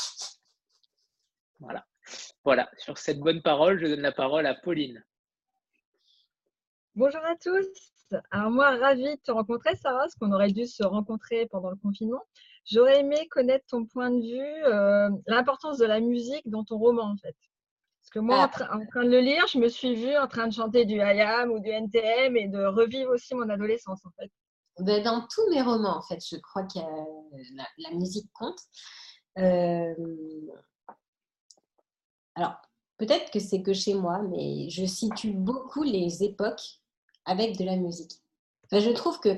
Speaker 1: Voilà. Voilà. Sur cette bonne parole, je donne la parole à Pauline.
Speaker 6: Bonjour à tous. Alors moi, ravie de te rencontrer, Sarah, parce qu'on aurait dû se rencontrer pendant le confinement. J'aurais aimé connaître ton point de vue, euh, l'importance de la musique dans ton roman, en fait. Parce que moi, en, train de le lire, je me suis vue en train de chanter du IAM ou du NTM et de revivre aussi mon adolescence, en fait.
Speaker 2: Ben, dans tous mes romans, en fait, je crois que la, musique compte. Euh, alors, peut-être que c'est que chez moi, mais je situe beaucoup les époques avec de la musique. je trouve que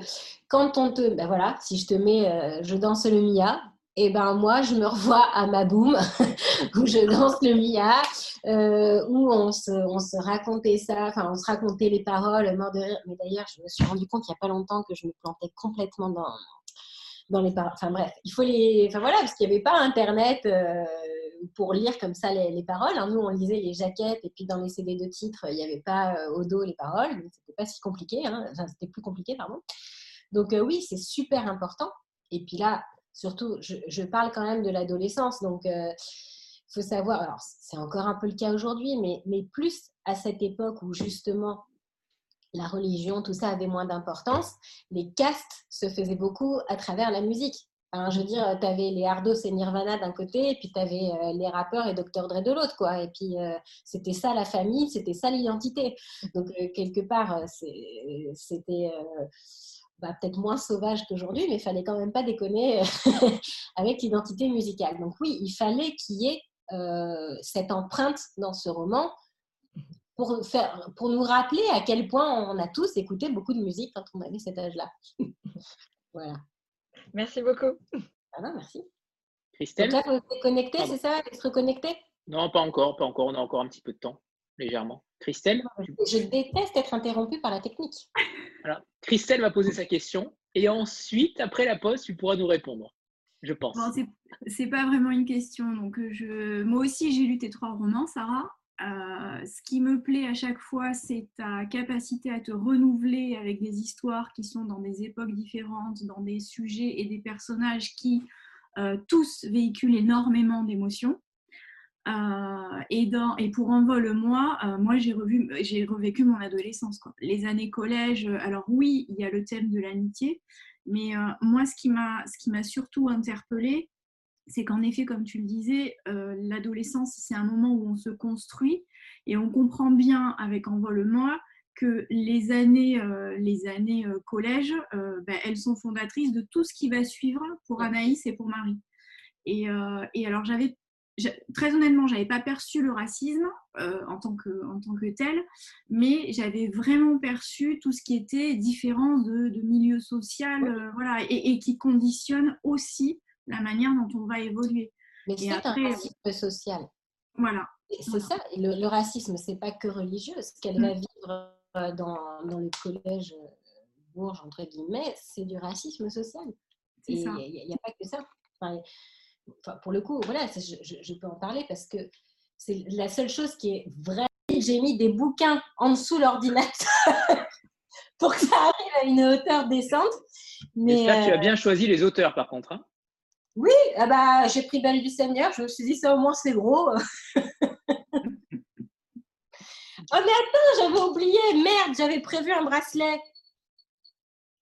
Speaker 2: quand on te, ben voilà, si je te mets, euh, je danse le Mia, et eh ben moi je me revois à ma boum [laughs] où je danse le Mia, euh, où on se, on se, racontait ça, enfin on se racontait les paroles, mort de rire. Mais d'ailleurs, je me suis rendu compte il n'y a pas longtemps que je me plantais complètement dans dans les paroles. Enfin bref, il faut les, enfin voilà, parce qu'il n'y avait pas Internet. Euh, pour lire comme ça les, paroles. Hein. Nous, on lisait les jaquettes et puis dans les CD de titres, il n'y avait pas euh, au dos les paroles. C'était pas si compliqué. Hein. Enfin, c'était plus compliqué, pardon. Donc oui, c'est super important. Et puis là, surtout, je, parle quand même de l'adolescence. Donc il euh, faut savoir, alors c'est encore un peu le cas aujourd'hui, mais, plus à cette époque où justement la religion, tout ça avait moins d'importance, les castes se faisaient beaucoup à travers la musique je veux dire, tu avais les Ardos et Nirvana d'un côté, et puis tu avais euh, les rappeurs et Dr. Dre de l'autre, quoi. Et puis, euh, c'était ça la famille, c'était ça l'identité. Donc, quelque part, c'était bah, peut-être moins sauvage qu'aujourd'hui, mais il fallait quand même pas déconner [laughs] avec l'identité musicale. Donc, oui, il fallait qu'il y ait cette empreinte dans ce roman pour, faire, pour nous rappeler à quel point on a tous écouté beaucoup de musique quand on avait cet âge-là. [laughs] voilà.
Speaker 6: Merci beaucoup.
Speaker 2: Ah non, merci.
Speaker 1: Christelle
Speaker 2: Donc là, vous êtes connecté, c'est ça Être connecté
Speaker 1: Non, pas encore, pas encore. On a encore un petit peu de temps, légèrement. Christelle
Speaker 2: Je déteste être interrompue par la technique.
Speaker 1: Alors, Christelle va poser sa question et ensuite, après la pause, tu pourras nous répondre. Je pense.
Speaker 7: Bon, c'est pas vraiment une question. Donc, je... Moi aussi, j'ai lu tes trois romans, Sarah. Euh, ce qui me plaît à chaque fois, c'est ta capacité à te renouveler avec des histoires qui sont dans des époques différentes, dans des sujets et des personnages qui euh, tous véhiculent énormément d'émotions. Euh, et, dans, et pour Envole-moi, moi j'ai revu, j'ai revécu mon adolescence. Quoi. Les années collège, alors oui, il y a le thème de l'amitié, mais moi ce qui m'a surtout interpellée, c'est qu'en effet, comme tu le disais, euh, l'adolescence, c'est un moment où on se construit et on comprend bien avec Envole-moi que les années, euh, les années euh, collège, ben, elles sont fondatrices de tout ce qui va suivre pour Anaïs et pour Marie. Et, et alors, j'avais très honnêtement, j'avais pas perçu le racisme en, tant que, en tant que tel, mais j'avais vraiment perçu tout ce qui était différent de, de milieu social, voilà, et, et, qui conditionne aussi la manière dont on va évoluer.
Speaker 2: Mais c'est un racisme social.
Speaker 7: Voilà.
Speaker 2: C'est ça. le, le racisme, c'est pas que religieux. Ce qu'elle va mm. vivre euh, dans, dans le collège euh, Bourges, entre guillemets, c'est du racisme social. Il n'y a, pas que ça. Enfin, pour le coup, voilà, je, je, peux en parler parce que c'est la seule chose qui est vraie. J'ai mis des bouquins en dessous l'ordinateur [laughs] pour que ça arrive à une hauteur décente.
Speaker 1: Mais J'espère que tu as euh, bien choisi les auteurs, par contre. Hein.
Speaker 2: Oui, ah bah, j'ai pris Belle du Seigneur. Je me suis dit, ça au moins, c'est gros. [laughs] oh, mais attends, j'avais oublié. Merde, j'avais prévu un bracelet.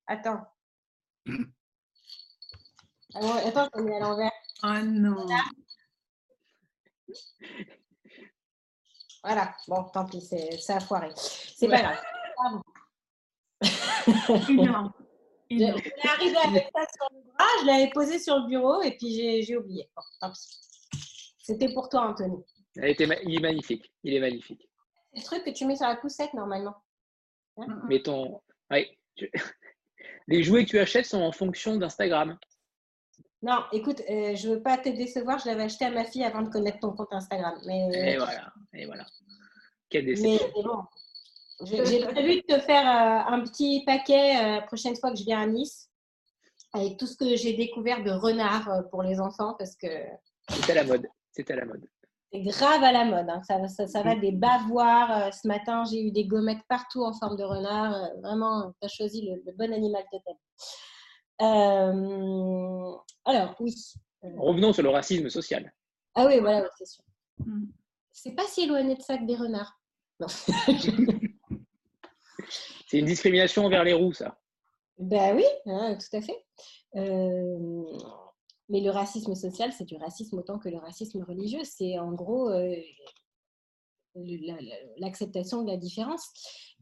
Speaker 2: Attends. [clears throat] Ah attends, je mets à l'envers.
Speaker 7: Oh non. [laughs]
Speaker 2: Voilà. Bon, tant pis, ça a foiré. C'est pas grave. [laughs] J'étais arrivée avec ça sur le bras, je l'avais posé sur le bureau et puis j'ai oublié. C'était pour toi, Anthony.
Speaker 1: il est magnifique. Il est magnifique.
Speaker 2: C'est le truc que tu mets sur la poussette normalement.
Speaker 1: Hein? Mais ton. [laughs] Les jouets que tu achètes sont en fonction d'Instagram.
Speaker 2: Non, écoute, euh, je ne veux pas te décevoir, je l'avais acheté à ma fille avant de connaître ton compte Instagram. Mais...
Speaker 1: Et voilà, et voilà. Quelle déception.
Speaker 2: Mais bon, j'ai [laughs] prévu de te faire euh, un petit paquet la euh, prochaine fois que je viens à Nice avec tout ce que j'ai découvert de renard euh, pour les enfants parce que.
Speaker 1: C'est à la mode. C'est à la mode.
Speaker 2: C'est grave à la mode. Hein. Ça, ça, va des bavoirs. ce matin, j'ai eu des gommettes partout en forme de renard. vraiment, tu as choisi le, bon animal de ta alors, oui.
Speaker 1: Revenons sur le racisme social.
Speaker 2: Ah oui, voilà, c'est sûr. Mm. C'est pas si éloigné de ça que des renards. [laughs]
Speaker 1: c'est une discrimination envers les roux, ça.
Speaker 2: Ben oui, hein, tout à fait. Euh, mais le racisme social, c'est du racisme autant que le racisme religieux. C'est en gros euh, l'acceptation de la différence.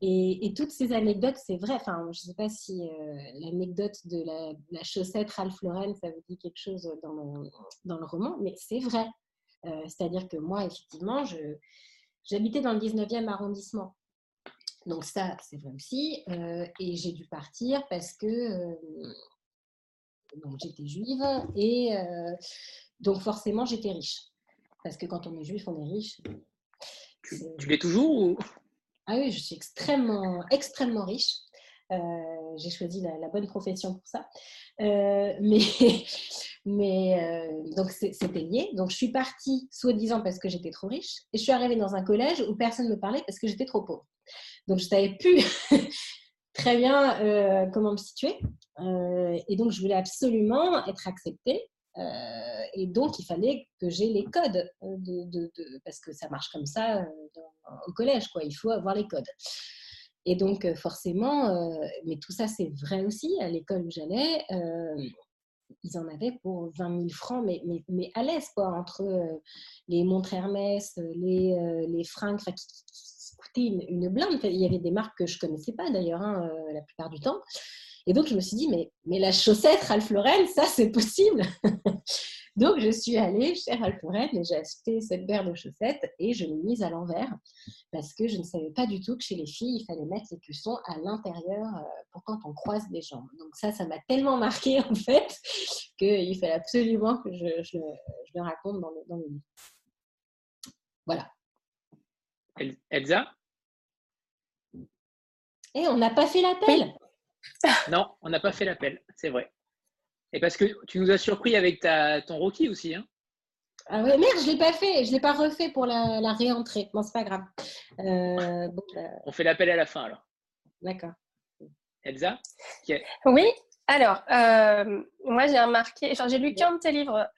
Speaker 2: Et, toutes ces anecdotes, c'est vrai. Enfin, je ne sais pas si euh, l'anecdote de la, chaussette Ralph Lauren, ça vous dit quelque chose dans le, dans le roman, mais c'est vrai. C'est-à-dire que moi, effectivement, j'habitais dans le 19e arrondissement. Donc ça, c'est vrai aussi. et j'ai dû partir parce que j'étais juive et donc forcément j'étais riche. Parce que quand on est juif, on est riche.
Speaker 1: Tu, l'es toujours
Speaker 2: Ah oui, je suis extrêmement, extrêmement riche. j'ai choisi la, bonne profession pour ça. mais [laughs] mais donc c'était lié. Donc je suis partie soi-disant parce que j'étais trop riche et je suis arrivée dans un collège où personne ne me parlait parce que j'étais trop pauvre. Donc, je savais plus [laughs] très bien euh, comment me situer. Euh, et donc, je voulais absolument être acceptée. Euh, et donc, il fallait que j'ai les codes, de, parce que ça marche comme ça au collège, quoi. il faut avoir les codes. Et donc, forcément, mais tout ça, c'est vrai aussi, à l'école où j'allais, ils en avaient pour 20 000 francs, mais, mais, à l'aise, quoi, entre les montres Hermès, les, les fringues qui, une, blinde. Il y avait des marques que je connaissais pas d'ailleurs hein, euh, la plupart du temps. Et donc, je me suis dit, mais, mais la chaussette Ralph Lauren, ça, c'est possible. [laughs] donc, je suis allée chez Ralph Lauren et j'ai acheté cette paire de chaussettes et je l'ai mise à l'envers parce que je ne savais pas du tout que chez les filles, il fallait mettre les cuissons à l'intérieur euh, pour quand on croise les jambes. Donc, ça, ça m'a tellement marqué [laughs] en fait qu'il fallait absolument que je, je, le raconte dans le, dans le livre. Voilà.
Speaker 1: Elsa?
Speaker 2: Et on n'a pas fait l'appel? [laughs]
Speaker 1: Non, on n'a pas fait l'appel, c'est vrai. Et parce que tu nous as surpris avec ta, ton Rocky aussi. Hein
Speaker 2: ah ouais, merde, je ne l'ai pas fait. Je ne l'ai pas refait pour la, la réentrée. Bon, c'est pas grave.
Speaker 1: Euh, on fait l'appel à la fin alors.
Speaker 2: D'accord.
Speaker 1: Elsa
Speaker 8: Oui, alors, euh, moi j'ai remarqué, j'ai lu qu'un de tes livres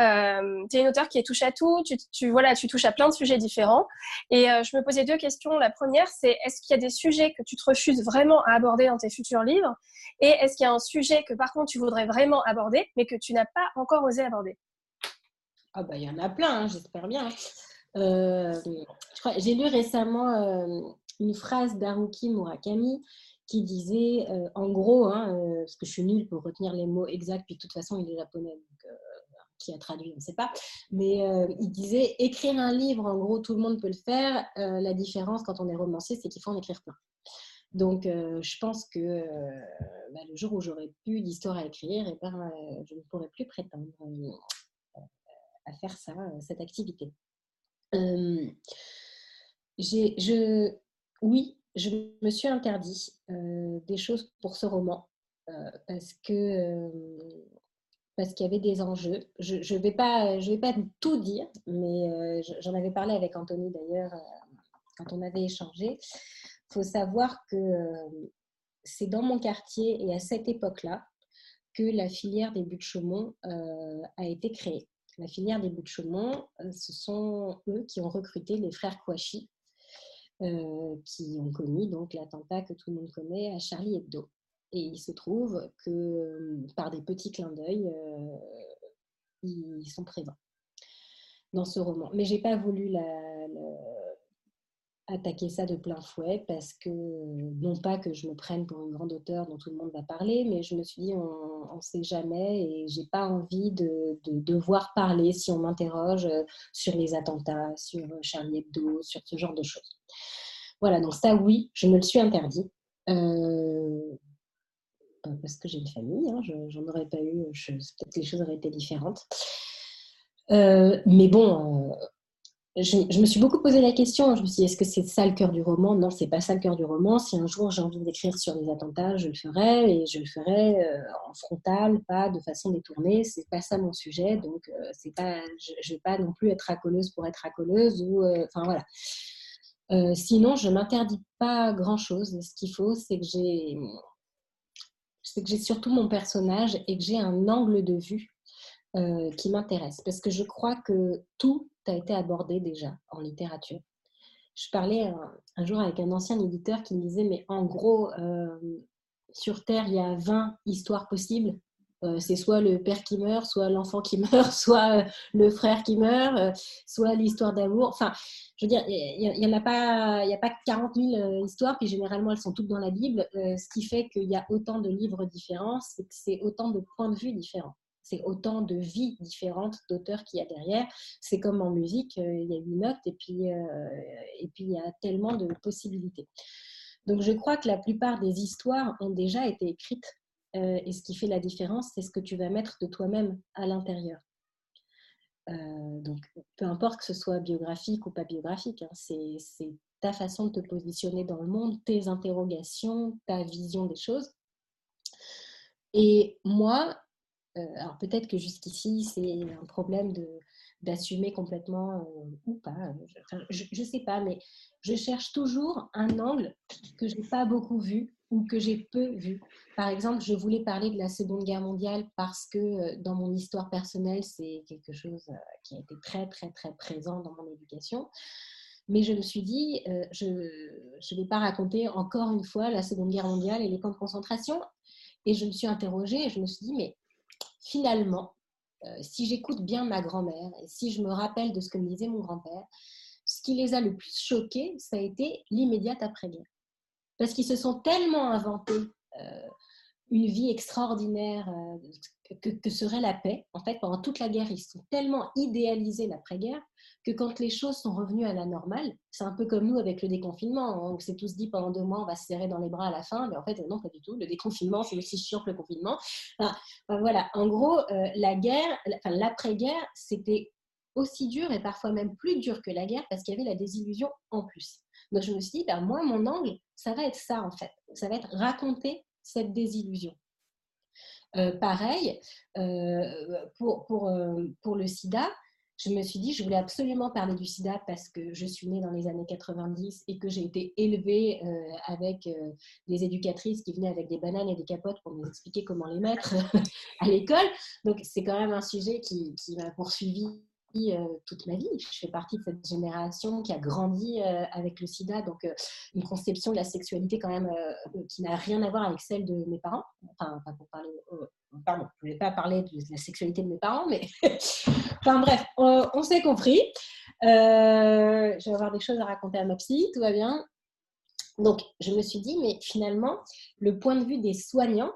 Speaker 8: euh, tu es une auteure qui est touche à tout, tu, voilà, tu touches à plein de sujets différents. Et euh, je me posais deux questions. La première, c'est est-ce qu'il y a des sujets que tu te refuses vraiment à aborder dans tes futurs livres? Et est-ce qu'il y a un sujet que par contre tu voudrais vraiment aborder, mais que tu n'as pas encore osé aborder?
Speaker 2: Ah bah il y en a plein, hein, j'espère bien. Euh, j'ai lu récemment euh, une phrase d'Haruki Murakami qui disait, en gros, hein, parce que je suis nulle pour retenir les mots exacts, puis de toute façon il est japonais, qui a traduit, on ne sait pas. Mais euh, il disait écrire un livre, en gros, tout le monde peut le faire. Euh, la différence quand on est romancier, c'est qu'il faut en écrire plein. Donc, euh, je pense que bah, le jour où j'aurai plus d'histoire à écrire, et eh ben, je ne pourrai plus prétendre à faire ça, cette activité. je, oui, je me suis interdit des choses pour ce roman parce que parce qu'il y avait des enjeux. Je ne vais, pas, vais pas tout dire, mais euh, j'en avais parlé avec Anthony d'ailleurs euh, quand on avait échangé. Il faut savoir que euh, c'est dans mon quartier et à cette époque-là que la filière des buts de Chaumont a été créée. La filière des buts de Chaumont, ce sont eux qui ont recruté les frères Kouachi, qui ont commis donc l'attentat que tout le monde connaît à Charlie Hebdo. Et il se trouve que par des petits clins d'œil, euh, ils sont présents dans ce roman. Mais j'ai pas voulu attaquer ça de plein fouet parce que, non pas que je me prenne pour une grande auteure dont tout le monde va parler, mais je me suis dit, on ne sait jamais et j'ai pas envie de, devoir parler si on m'interroge sur les attentats, sur Charlie Hebdo, sur ce genre de choses. Voilà, donc ça, oui, je me le suis interdit. Euh, parce que j'ai une famille, hein, j'en aurais pas eu, peut-être que les choses auraient été différentes. Euh, mais bon, euh, je, me suis beaucoup posé la question. Je me suis dit, est-ce que c'est ça le cœur du roman? Non, c'est pas ça le cœur du roman. Si un jour j'ai envie d'écrire sur les attentats, je le ferai et je le ferai euh, en frontal, pas de façon détournée. C'est pas ça mon sujet. Donc, euh, c'est pas, je, ne vais pas non plus être racoleuse pour être racoleuse euh, enfin voilà. sinon, je m'interdis pas grand chose. Ce qu'il faut, c'est que j'ai, c'est que j'ai surtout mon personnage et que j'ai un angle de vue qui m'intéresse. Parce que je crois que tout a été abordé déjà en littérature. Je parlais un, jour avec un ancien éditeur qui me disait, mais en gros, euh, sur Terre, il y a 20 histoires possibles. Euh, c'est soit le père qui meurt, soit l'enfant qui [laughs] meurt, soit euh, le frère qui meurt, soit l'histoire d'amour. Enfin, je veux dire, il n'y en a pas, il a pas 40 000 histoires, puis généralement elles sont toutes dans la Bible. ce qui fait qu'il y a autant de livres différents, c'est que c'est autant de points de vue différents c'est autant de vies différentes d'auteurs qu'il y a derrière. C'est comme en musique, euh, il y a huit notes et puis, euh, et puis il y a tellement de possibilités. Donc je crois que la plupart des histoires ont déjà été écrites euh, et ce qui fait la différence, c'est ce que tu vas mettre de toi-même à l'intérieur. donc peu importe que ce soit biographique ou pas biographique, hein, c'est ta façon de te positionner dans le monde, tes interrogations, ta vision des choses. Et moi, euh, alors peut-être que jusqu'ici, c'est un problème de, d'assumer complètement euh, ou pas. Je ne sais pas, mais je cherche toujours un angle que je n'ai pas beaucoup vu ou que j'ai peu vu. Par exemple, je voulais parler de la Seconde Guerre mondiale parce que euh, dans mon histoire personnelle, c'est quelque chose qui a été très, très, très présent dans mon éducation. Mais je me suis dit, je ne vais pas raconter encore une fois la Seconde Guerre mondiale et les camps de concentration. Et je me suis interrogée et je me suis dit, mais finalement, euh, si j'écoute bien ma grand-mère et si je me rappelle de ce que me disait mon grand-père, ce qui les a le plus choqués, ça a été l'immédiate après-guerre. Parce qu'ils se sont tellement inventés euh, une vie extraordinaire euh, que, serait la paix. En fait, pendant toute la guerre, ils sont tellement idéalisés l'après-guerre que quand les choses sont revenues à la normale, c'est un peu comme nous avec le déconfinement. On s'est tous dit pendant deux mois, on va se serrer dans les bras à la fin, mais en fait, non, pas du tout. Le déconfinement, c'est aussi chiant que le confinement. voilà, en gros, euh, la guerre, enfin, l'après-guerre, c'était aussi dur et parfois même plus dur que la guerre parce qu'il y avait la désillusion en plus. Donc je me suis dit, ben, moi, mon angle, ça va être ça en fait. Ça va être raconter cette désillusion. Euh, pareil, euh, pour, pour, pour, le sida, je me suis dit, je voulais absolument parler du sida parce que je suis née dans les années 90 et que j'ai été élevée euh, avec euh, des éducatrices qui venaient avec des bananes et des capotes pour nous expliquer comment les mettre [laughs] à l'école. Donc, c'est quand même un sujet qui, qui m'a poursuivi euh, toute ma vie. Je fais partie de cette génération qui a grandi avec le sida, donc une conception de la sexualité quand même qui n'a rien à voir avec celle de mes parents. Enfin, pas pour parler pardon, je ne voulais pas parler de la sexualité de mes parents, mais [laughs] enfin bref, on, s'est compris. Euh, je vais avoir des choses à raconter à ma psy, tout va bien. Donc, je me suis dit, mais finalement, le point de vue des soignants,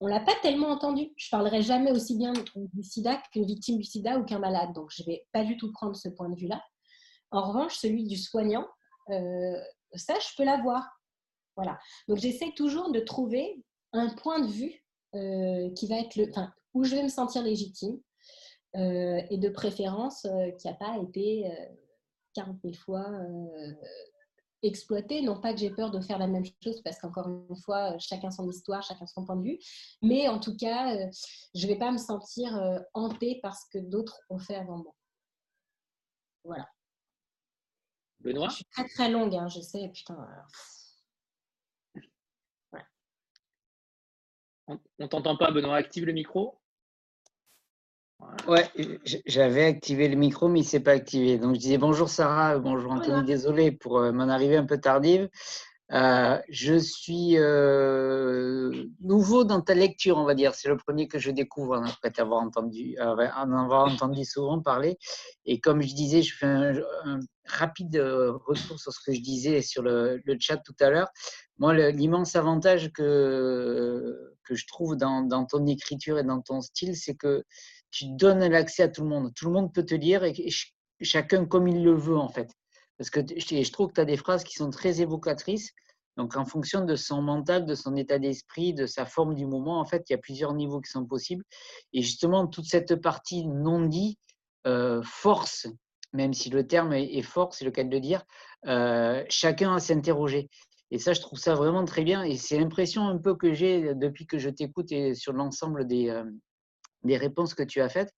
Speaker 2: on l'a pas tellement entendu. Je parlerai jamais aussi bien du sida qu'une victime du sida ou qu'un malade. Donc, je vais pas du tout prendre ce point de vue-là. En revanche, celui du soignant, euh, ça, je peux l'avoir. Voilà. Donc, j'essaie toujours de trouver un point de vue euh, qui va être le, enfin, où je vais me sentir légitime euh, et de préférence qui n'a pas été 40 000 fois exploité. Non pas que j'ai peur de faire la même chose parce qu'encore une fois, chacun son histoire, chacun son point de vue. Mais en tout cas, je ne vais pas me sentir hantée parce que d'autres ont fait avant moi. Voilà.
Speaker 1: Benoît?
Speaker 2: Je suis très très longue, hein, je sais. Putain.
Speaker 1: On t'entend pas, Benoît? Active le micro?
Speaker 9: Ouais, j'avais activé le micro, mais il ne s'est pas activé. Donc, je disais bonjour Sarah, bonjour Anthony, désolé pour euh, mon arrivée un peu tardive. Euh, je suis euh, nouveau dans ta lecture, on va dire. C'est le premier que je découvre hein, après t'avoir entendu, en avoir entendu souvent parler. Et comme je disais, je fais un, rapide retour sur ce que je disais sur le, le chat tout à l'heure. Moi, l'immense avantage que, que je trouve dans, dans, ton écriture et dans ton style, c'est que tu donnes l'accès à tout le monde. Tout le monde peut te lire et, chacun comme il le veut, en fait. Parce que je, trouve que tu as des phrases qui sont très évocatrices. Donc, en fonction de son mental, de son état d'esprit, de sa forme du moment, en fait, il y a plusieurs niveaux qui sont possibles. Et justement, toute cette partie non dit euh, force même si le terme est fort, c'est le cas de le dire, chacun à s'interroger. Et ça, je trouve ça vraiment très bien. Et c'est l'impression un peu que j'ai depuis que je t'écoute et sur l'ensemble des, des réponses que tu as faites.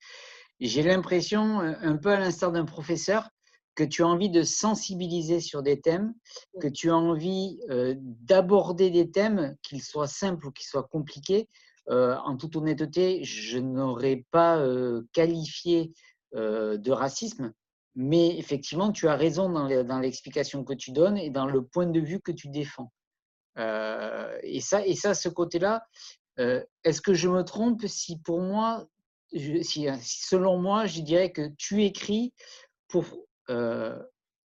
Speaker 9: J'ai l'impression, un peu à l'instar d'un professeur, que tu as envie de sensibiliser sur des thèmes, que tu as envie d'aborder des thèmes, qu'ils soient simples ou qu'ils soient compliqués. en toute honnêteté, je n'aurais pas qualifié de racisme, mais effectivement, tu as raison dans l'explication que tu donnes et dans le point de vue que tu défends. et, ça, et ça, ce côté-là, est-ce que je me trompe si pour moi, si, selon moi, je dirais que tu écris pour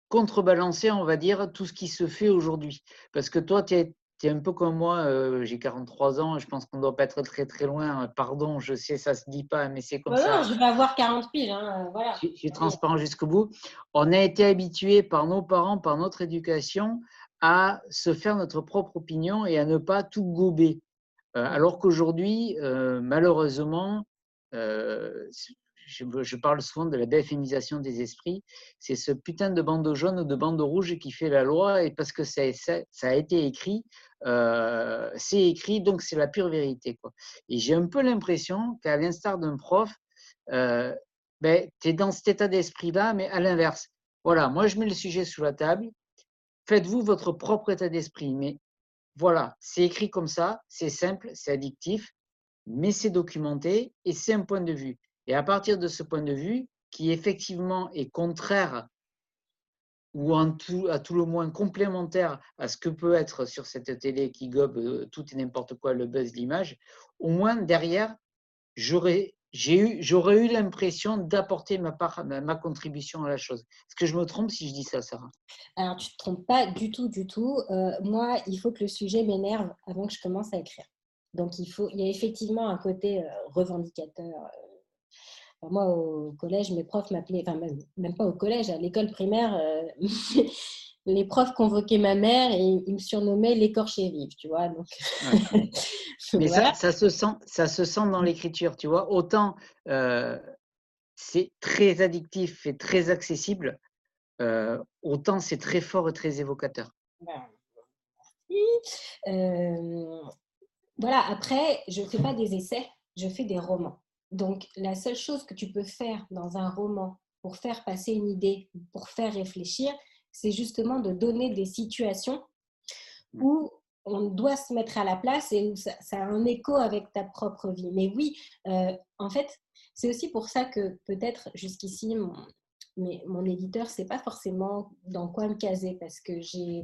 Speaker 9: contrebalancer, on va dire, tout ce qui se fait aujourd'hui? Parce que toi, tu es, un peu comme moi, j'ai 43 ans, je pense qu'on ne doit pas être très très loin. Pardon, je sais, ça ne se dit pas, mais c'est comme ça.
Speaker 2: je vais avoir 40 piles, hein, voilà.
Speaker 9: Je, suis transparent jusqu'au bout. On a été habitué par nos parents, par notre éducation, à se faire notre propre opinion et à ne pas tout gober. Alors qu'aujourd'hui, malheureusement, je, parle souvent de la déféminisation des esprits, c'est ce putain de bandeau jaune ou de bandeau rouge qui fait la loi, et parce que ça, a été écrit, euh, c'est écrit, donc c'est la pure vérité. Et j'ai un peu l'impression qu'à l'instar d'un prof, euh, ben, tu es dans cet état d'esprit-là, mais à l'inverse. Voilà, moi je mets le sujet sous la table, faites-vous votre propre état d'esprit, mais voilà, c'est écrit comme ça, c'est simple, c'est addictif, mais c'est documenté et c'est un point de vue. Et à partir de ce point de vue, qui effectivement est contraire ou en tout, à tout le moins complémentaire à ce que peut être sur cette télé qui gobe euh, tout et n'importe quoi, le buzz, l'image, au moins derrière, j'aurais eu, eu l'impression d'apporter ma, part, ma, contribution à la chose. Est-ce que je me trompe si je dis ça, Sarah?
Speaker 2: Alors, tu ne te trompes pas du tout, du tout. Euh, moi, il faut que le sujet m'énerve avant que je commence à écrire. Donc, il, faut, il y a effectivement un côté euh, revendicateur, moi, au collège, mes profs m'appelaient, enfin, même, pas au collège, à l'école primaire, euh, [laughs] les profs convoquaient ma mère et ils me surnommaient l'écorché vive, tu vois. Donc... [laughs]
Speaker 9: Mais ça, ça, se sent, ça se sent dans l'écriture, tu vois. Autant euh, c'est très addictif et très accessible, euh, autant c'est très fort et très évocateur. Ben,
Speaker 2: voilà, après, je ne fais pas des essais, je fais des romans. Donc, la seule chose que tu peux faire dans un roman pour faire passer une idée, pour faire réfléchir, c'est justement de donner des situations mmh. où on doit se mettre à la place et où ça, a un écho avec ta propre vie. Mais oui, euh, en fait, c'est aussi pour ça que peut-être jusqu'ici, mon, mais mon éditeur ne sait pas forcément dans quoi me caser parce que j'ai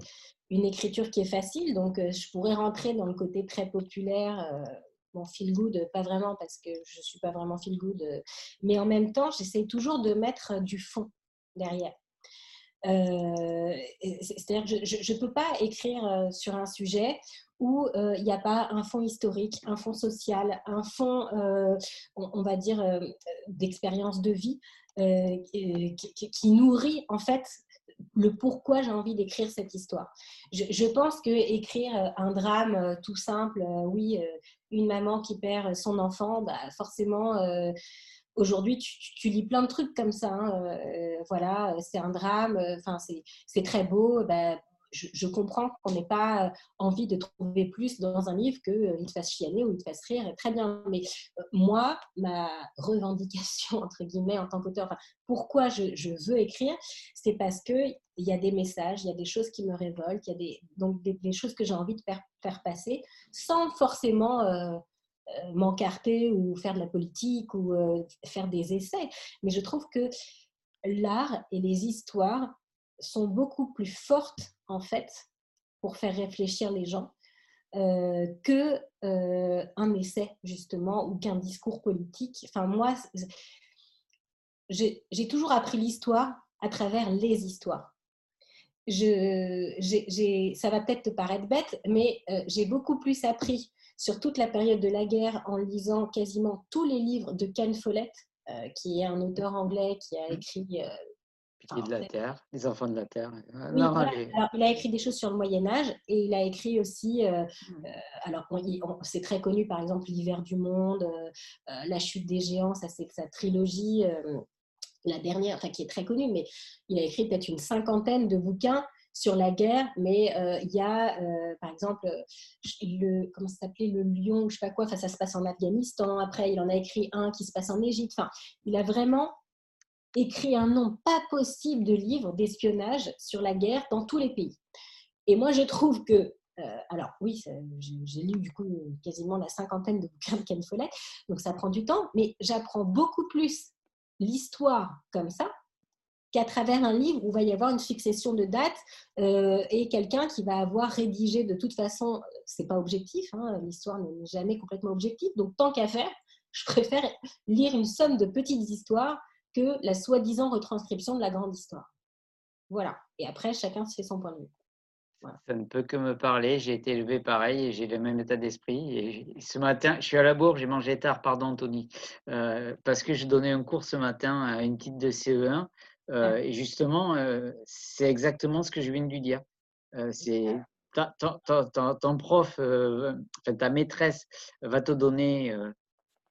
Speaker 2: une écriture qui est facile, donc euh, je pourrais rentrer dans le côté très populaire. Euh, bon, feel good, pas vraiment parce que je ne suis pas vraiment feel good, euh, mais en même temps, j'essaie toujours de mettre du fond derrière. Euh, c'est-à-dire que je ne peux pas écrire euh, sur un sujet où il n'y a pas un fond historique, un fond social, un fond, on, va dire, d'expérience de vie qui, nourrit en fait le pourquoi j'ai envie d'écrire cette histoire. Je, pense que écrire euh, un drame euh, tout simple, euh, oui, une maman qui perd son enfant, bah forcément, aujourd'hui, tu, lis plein de trucs comme ça. Hein, voilà, c'est un drame, enfin, c'est très beau. Bah, je, comprends qu'on n'ait pas euh, envie de trouver plus dans un livre qu'il euh, te fasse chialer ou il te fasse rire, très bien. Mais euh, moi, ma revendication, [laughs] entre guillemets, en tant qu'auteur, pourquoi je, veux écrire, c'est parce qu'il y a des messages, il y a des choses qui me révoltent, il y a des, donc des, choses que j'ai envie de faire, faire, passer sans forcément... m'encarter ou faire de la politique ou faire des essais. Mais je trouve que l'art et les histoires sont beaucoup plus fortes en fait pour faire réfléchir les gens euh, que euh, un essai justement ou qu'un discours politique. Enfin moi, j'ai toujours appris l'histoire à travers les histoires. Ça va peut-être te paraître bête, mais euh, j'ai beaucoup plus appris sur toute la période de la guerre en lisant quasiment tous les livres de Ken Follett, qui est un auteur anglais qui a mmh. écrit
Speaker 9: de la Terre, les enfants de la Terre.
Speaker 2: il a écrit des choses sur le Moyen Âge et il a écrit aussi, euh, mmh. euh, alors c'est très connu par exemple l'hiver du monde, euh, la chute des géants, ça c'est sa trilogie. la dernière, enfin qui est très connue, mais il a écrit peut-être une cinquantaine de bouquins sur la guerre, mais euh, il y a, euh, par exemple, le, comment ça s'appelait, le lion, je sais pas quoi, ça se passe en Afghanistan, après il en a écrit un qui se passe en Égypte, enfin, il a vraiment écrit un nombre pas possible de livres d'espionnage sur la guerre dans tous les pays. Et moi, je trouve que euh, alors oui, j'ai lu du coup quasiment la cinquantaine de bouquins de Ken donc ça prend du temps, mais j'apprends beaucoup plus l'histoire comme ça qu'à travers un livre où il va y avoir une succession de dates euh, et quelqu'un qui va avoir rédigé de toute façon, c'est pas objectif, hein, l'histoire n'est jamais complètement objective, donc tant qu'à faire, je préfère lire une somme de petites histoires que la soi-disant retranscription de la grande histoire. Voilà, et après chacun se fait son point de vue.
Speaker 9: Ça ne peut que me parler. J'ai été élevé pareil et j'ai le même état d'esprit. Ce matin, je suis à la bourre, j'ai mangé tard, pardon Anthony, euh, parce que j'ai donné un cours ce matin à une petite de CE1. Euh, et justement, euh, c'est exactement ce que je viens de lui dire. c'est ton prof, enfin, ta maîtresse va te donner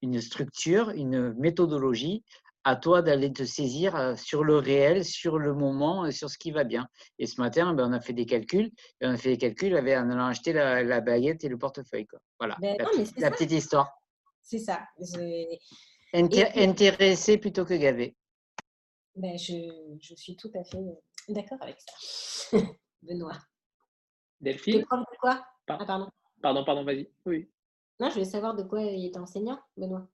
Speaker 9: une structure, une méthodologie à toi d'aller te saisir euh, sur le réel, sur le moment, euh, sur ce qui va bien. Et ce matin, ben, on a fait des calculs. Et on a fait des calculs en allant acheter la, baguette et le portefeuille. Quoi. Voilà, ben la, petite, histoire.
Speaker 2: C'est ça.
Speaker 9: intéressé plutôt que gavé.
Speaker 2: Ben, je, je, suis tout à fait d'accord avec ça. [laughs] Benoît.
Speaker 1: Delphine
Speaker 2: de quoi? Ah, pardon.
Speaker 1: Pardon, pardon, vas-y. Oui.
Speaker 2: Non, je voulais savoir de quoi il est enseignant, Benoît.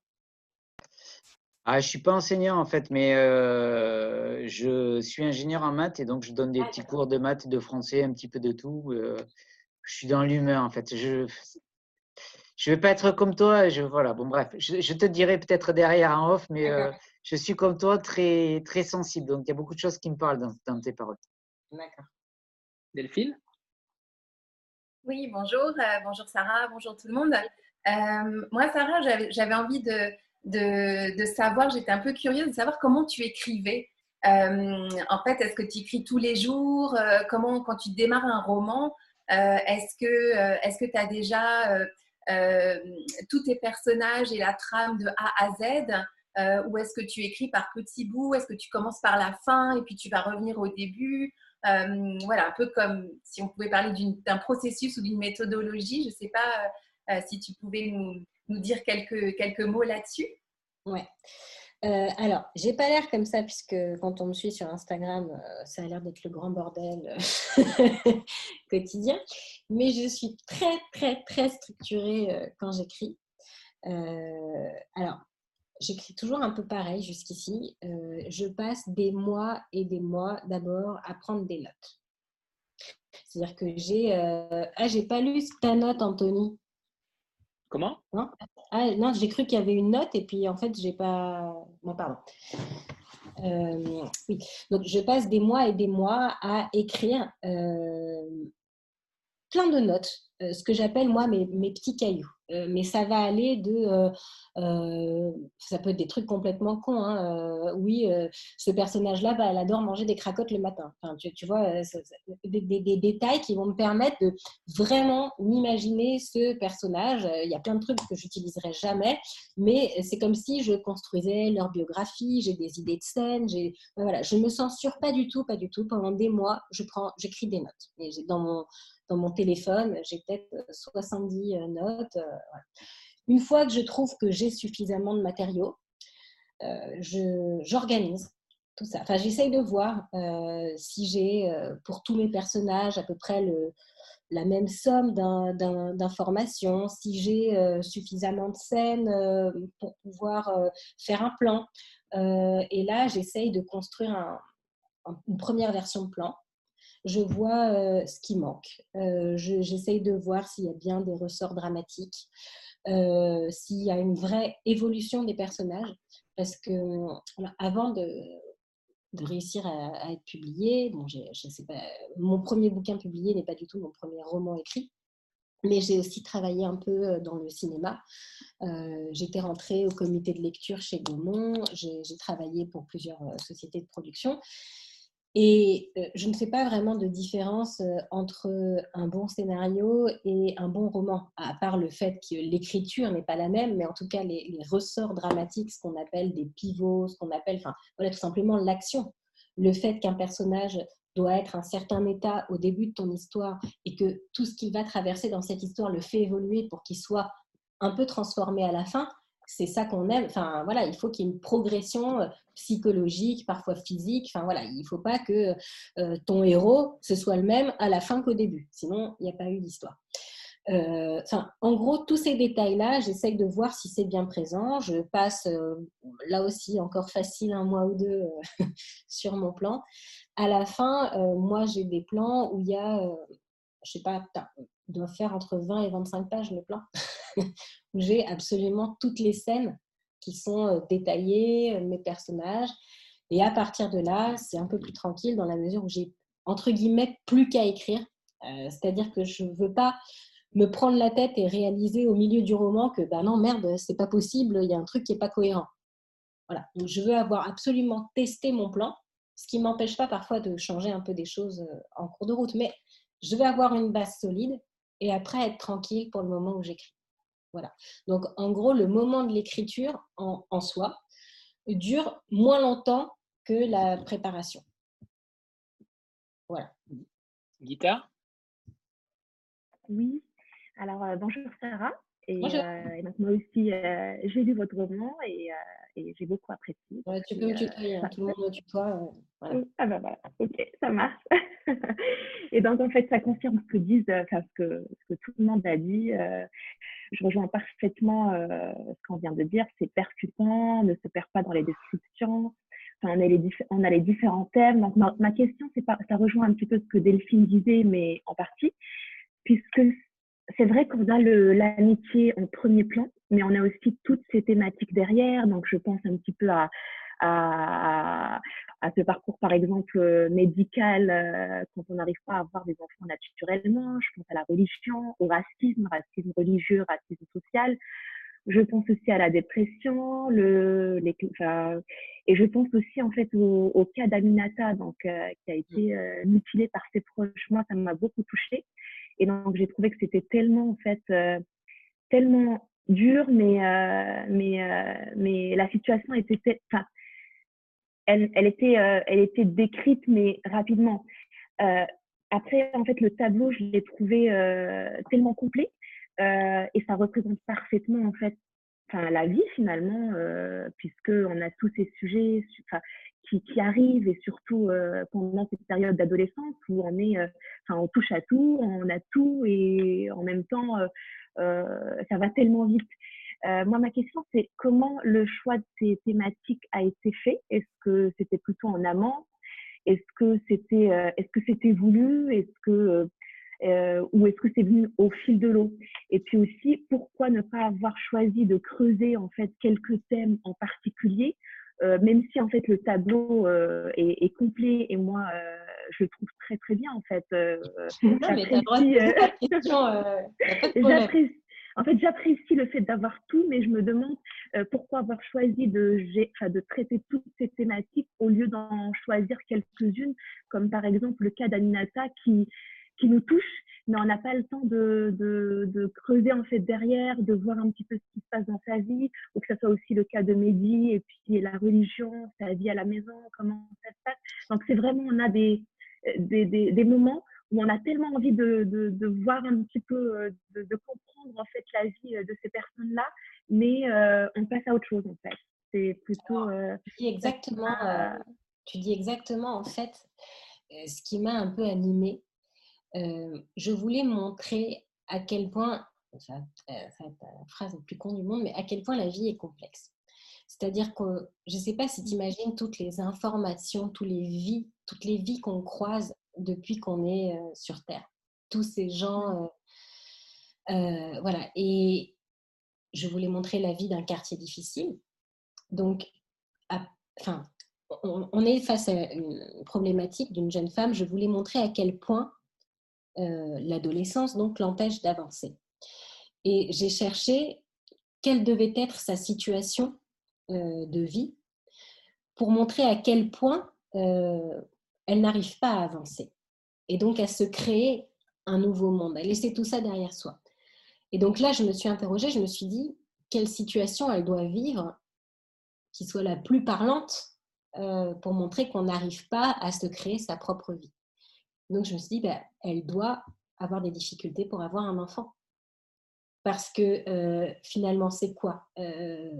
Speaker 9: Ah, je suis pas enseignant en fait, mais euh, je suis ingénieur en maths et donc je donne des petits cours de maths de français, un petit peu de tout. Euh, je suis dans l'humain en fait. Je je vais pas être comme toi. Je voilà. Bon bref, je, te dirai peut-être derrière en off, mais euh, je suis comme toi très très sensible. Donc il y a beaucoup de choses qui me parlent dans, dans tes paroles.
Speaker 2: D'accord.
Speaker 1: Delphine?
Speaker 10: Oui, bonjour, bonjour Sarah, bonjour tout le monde. moi Sarah, j'avais envie de de, savoir, j'étais un peu curieuse de savoir comment tu écrivais. Euh, en fait, est-ce que tu écris tous les jours? Euh, Comment, quand tu démarres un roman, euh, est-ce que est-ce que tu as déjà tous tes personnages et la trame de A à Z? Ou est-ce que tu écris par petits bouts? Est-ce que tu commences par la fin et puis tu vas revenir au début? Voilà, un peu comme si on pouvait parler d'un processus ou d'une méthodologie. Je ne sais pas si tu pouvais nous, dire quelques, quelques mots là-dessus
Speaker 2: Ouais. Euh, alors, j'ai pas l'air comme ça, puisque quand on me suit sur Instagram, euh, ça a l'air d'être le grand bordel euh, [laughs] quotidien. Mais je suis très, très, très structurée euh, quand j'écris. alors, j'écris toujours un peu pareil jusqu'ici. je passe des mois et des mois d'abord à prendre des notes. C'est-à-dire que j'ai. ah, j'ai pas lu ta note, Anthony.
Speaker 1: Comment?
Speaker 2: Non, ah, non j'ai cru qu'il y avait une note et puis en fait, j'ai pas. Non, pardon. Euh, oui, donc je passe des mois et des mois à écrire euh, plein de notes, euh, ce que j'appelle moi mes, mes petits cailloux. Euh, mais ça va aller de, euh, euh, ça peut être des trucs complètement cons. Hein, oui, ce personnage-là, bah, elle adore manger des cracottes le matin. Enfin, tu, vois, des, détails qui vont me permettre de vraiment m'imaginer ce personnage. Il y a plein de trucs que j'utiliserai jamais, mais c'est comme si je construisais leur biographie. J'ai des idées de scène. J'ai, voilà, je me censure pas du tout, pas du tout. Pendant des mois, j'écris des notes. Dans mon dans mon téléphone, j'ai 70 euh, notes. Euh, Une fois que je trouve que j'ai suffisamment de matériaux, euh, j'organise tout ça. Enfin, j'essaye de voir si j'ai pour tous mes personnages à peu près la même somme d'informations, si j'ai suffisamment de scènes pour pouvoir faire un plan. et là, j'essaye de construire une première version de plan je vois euh, ce qui manque. Euh, j'essaye de voir s'il y a bien des ressorts dramatiques, euh, s'il y a une vraie évolution des personnages. Parce que avant de, réussir à, être publié, bon, je sais pas, mon premier bouquin publié n'est pas du tout mon premier roman écrit. Mais j'ai aussi travaillé un peu dans le cinéma. J'étais rentrée au comité de lecture chez Gaumont. J'ai travaillé pour plusieurs sociétés de production. Et je ne fais pas vraiment de différence entre un bon scénario et un bon roman, à part le fait que l'écriture n'est pas la même, mais en tout cas les, ressorts dramatiques, ce qu'on appelle des pivots, ce qu'on appelle, enfin voilà, tout simplement l'action. Le fait qu'un personnage doit être un certain état au début de ton histoire et que tout ce qu'il va traverser dans cette histoire le fait évoluer pour qu'il soit un peu transformé à la fin, c'est ça qu'on aime. Enfin, voilà, il faut qu'il y ait une progression euh, psychologique, parfois physique. Enfin, voilà, il ne faut pas que euh, ton héros, ce soit le même à la fin qu'au début. Sinon, il n'y a pas eu d'histoire. Euh, en gros, tous ces détails-là, j'essaye de voir si c'est bien présent. Je passe, là aussi, encore facile, un mois ou deux [laughs] sur mon plan. À la fin, moi, j'ai des plans où il y a, je sais pas, doit faire entre 20 et 25 pages le plan, [laughs] où [laughs] j'ai absolument toutes les scènes qui sont euh, détaillées, euh, mes personnages. Et à partir de là, c'est un peu plus tranquille dans la mesure où j'ai, entre guillemets, plus qu'à écrire. Euh, c'est-à-dire que je ne veux pas me prendre la tête et réaliser au milieu du roman que, ben non, merde, c'est pas possible, il y a un truc qui n'est pas cohérent. Voilà. Donc, je veux avoir absolument testé mon plan, ce qui ne m'empêche pas parfois de changer un peu des choses en cours de route. Mais je vais avoir une base solide et après être tranquille pour le moment où j'écris. Voilà. Donc, en gros, le moment de l'écriture en, en, soi dure moins longtemps que la préparation. Voilà.
Speaker 1: Guitare?
Speaker 11: Oui. Alors, euh, bonjour Sarah. Et, euh, donc, moi aussi, euh, j'ai lu votre roman et, et j'ai beaucoup apprécié.
Speaker 2: tu peux me tutoyer, hein. tout le monde me tutoie.
Speaker 11: Ah ben voilà, ok, ça marche. [laughs] et donc, en fait, ça confirme ce que disent, enfin, ce que, ce que tout le monde a dit. Je rejoins parfaitement ce qu'on vient de dire. C'est percutant, ne se perd pas dans les descriptions. Enfin, on, a les on a les différents thèmes. Donc, ma, ma question, c'est pas, ça rejoint un petit peu ce que Delphine disait, mais en partie, puisque c'est vrai qu'on a l'amitié en premier plan, mais on a aussi toutes ces thématiques derrière. Donc, je pense un petit peu à, à, à ce parcours, par exemple, euh, médical, euh, quand on n'arrive pas à avoir des enfants naturellement. Je pense à la religion, au racisme, racisme religieux, racisme social. Je pense aussi à la dépression, le, les, enfin, et je pense aussi en fait au, au cas d'Aminata, donc euh, qui a été mutilée par ses proches. Moi, ça m'a beaucoup touchée. Et donc, j'ai trouvé que c'était tellement, en fait, euh, tellement dur, mais, euh, mais, euh, mais la situation était, enfin, elle, elle, était, décrite, mais rapidement. après, en fait, le tableau, je l'ai trouvé tellement complet et ça représente parfaitement, en fait, la vie finalement, puisque on a tous ces sujets qui, qui, arrivent et surtout pendant cette période d'adolescence où on est, enfin, on touche à tout, on a tout et en même temps, ça va tellement vite. Moi, ma question, c'est comment le choix de ces thématiques a été fait? Est-ce que c'était plutôt en amont? Est-ce que c'était, est-ce que c'était voulu? Est-ce que euh, ou est-ce que c'est venu au fil de l'eau? Et puis aussi, pourquoi ne pas avoir choisi de creuser en fait quelques thèmes en particulier, euh, même si en fait le tableau euh, est, est, complet et moi euh, je le trouve très très bien en fait. J'apprécie. [laughs] En fait, j'apprécie le fait d'avoir tout, mais je me demande pourquoi avoir choisi de, traiter toutes ces thématiques au lieu d'en choisir quelques-unes, comme par exemple le cas d'Aminata qui, nous touche, mais on n'a pas le temps de, creuser en fait derrière, de voir un petit peu ce qui se passe dans sa vie, ou que ce soit aussi le cas de Mehdi, et puis la religion, sa vie à la maison, comment ça se passe. Donc c'est vraiment, on a des, des, moments où on a tellement envie de, de, de voir un petit peu, euh, de, de, comprendre en fait la vie euh, de ces personnes-là, mais euh, on passe à autre chose en fait. C'est plutôt... Euh,
Speaker 2: tu dis exactement, euh, tu dis exactement en fait ce qui m'a un peu animée je voulais montrer à quel point, ça, euh, ça la phrase la plus con du monde, mais à quel point la vie est complexe. C'est-à-dire que je ne sais pas si tu imagines toutes les informations, toutes les vies, toutes les vies qu'on croise depuis qu'on est euh, sur Terre. Tous ces gens. Mmh. voilà. Et je voulais montrer la vie d'un quartier difficile. Donc, enfin, on, est face à une problématique d'une jeune femme. Je voulais montrer à quel point l'adolescence donc l'empêche d'avancer. Et j'ai cherché quelle devait être sa situation de vie pour montrer à quel point euh, elle n'arrive pas à avancer. Et donc à se créer un nouveau monde, à laisser tout ça derrière soi. Et donc là, je me suis interrogée, je me suis dit, quelle situation elle doit vivre qui soit la plus parlante euh, pour montrer qu'on n'arrive pas à se créer sa propre vie. Donc je me suis dit, bah, elle doit avoir des difficultés pour avoir un enfant. Parce que euh, finalement, c'est quoi euh,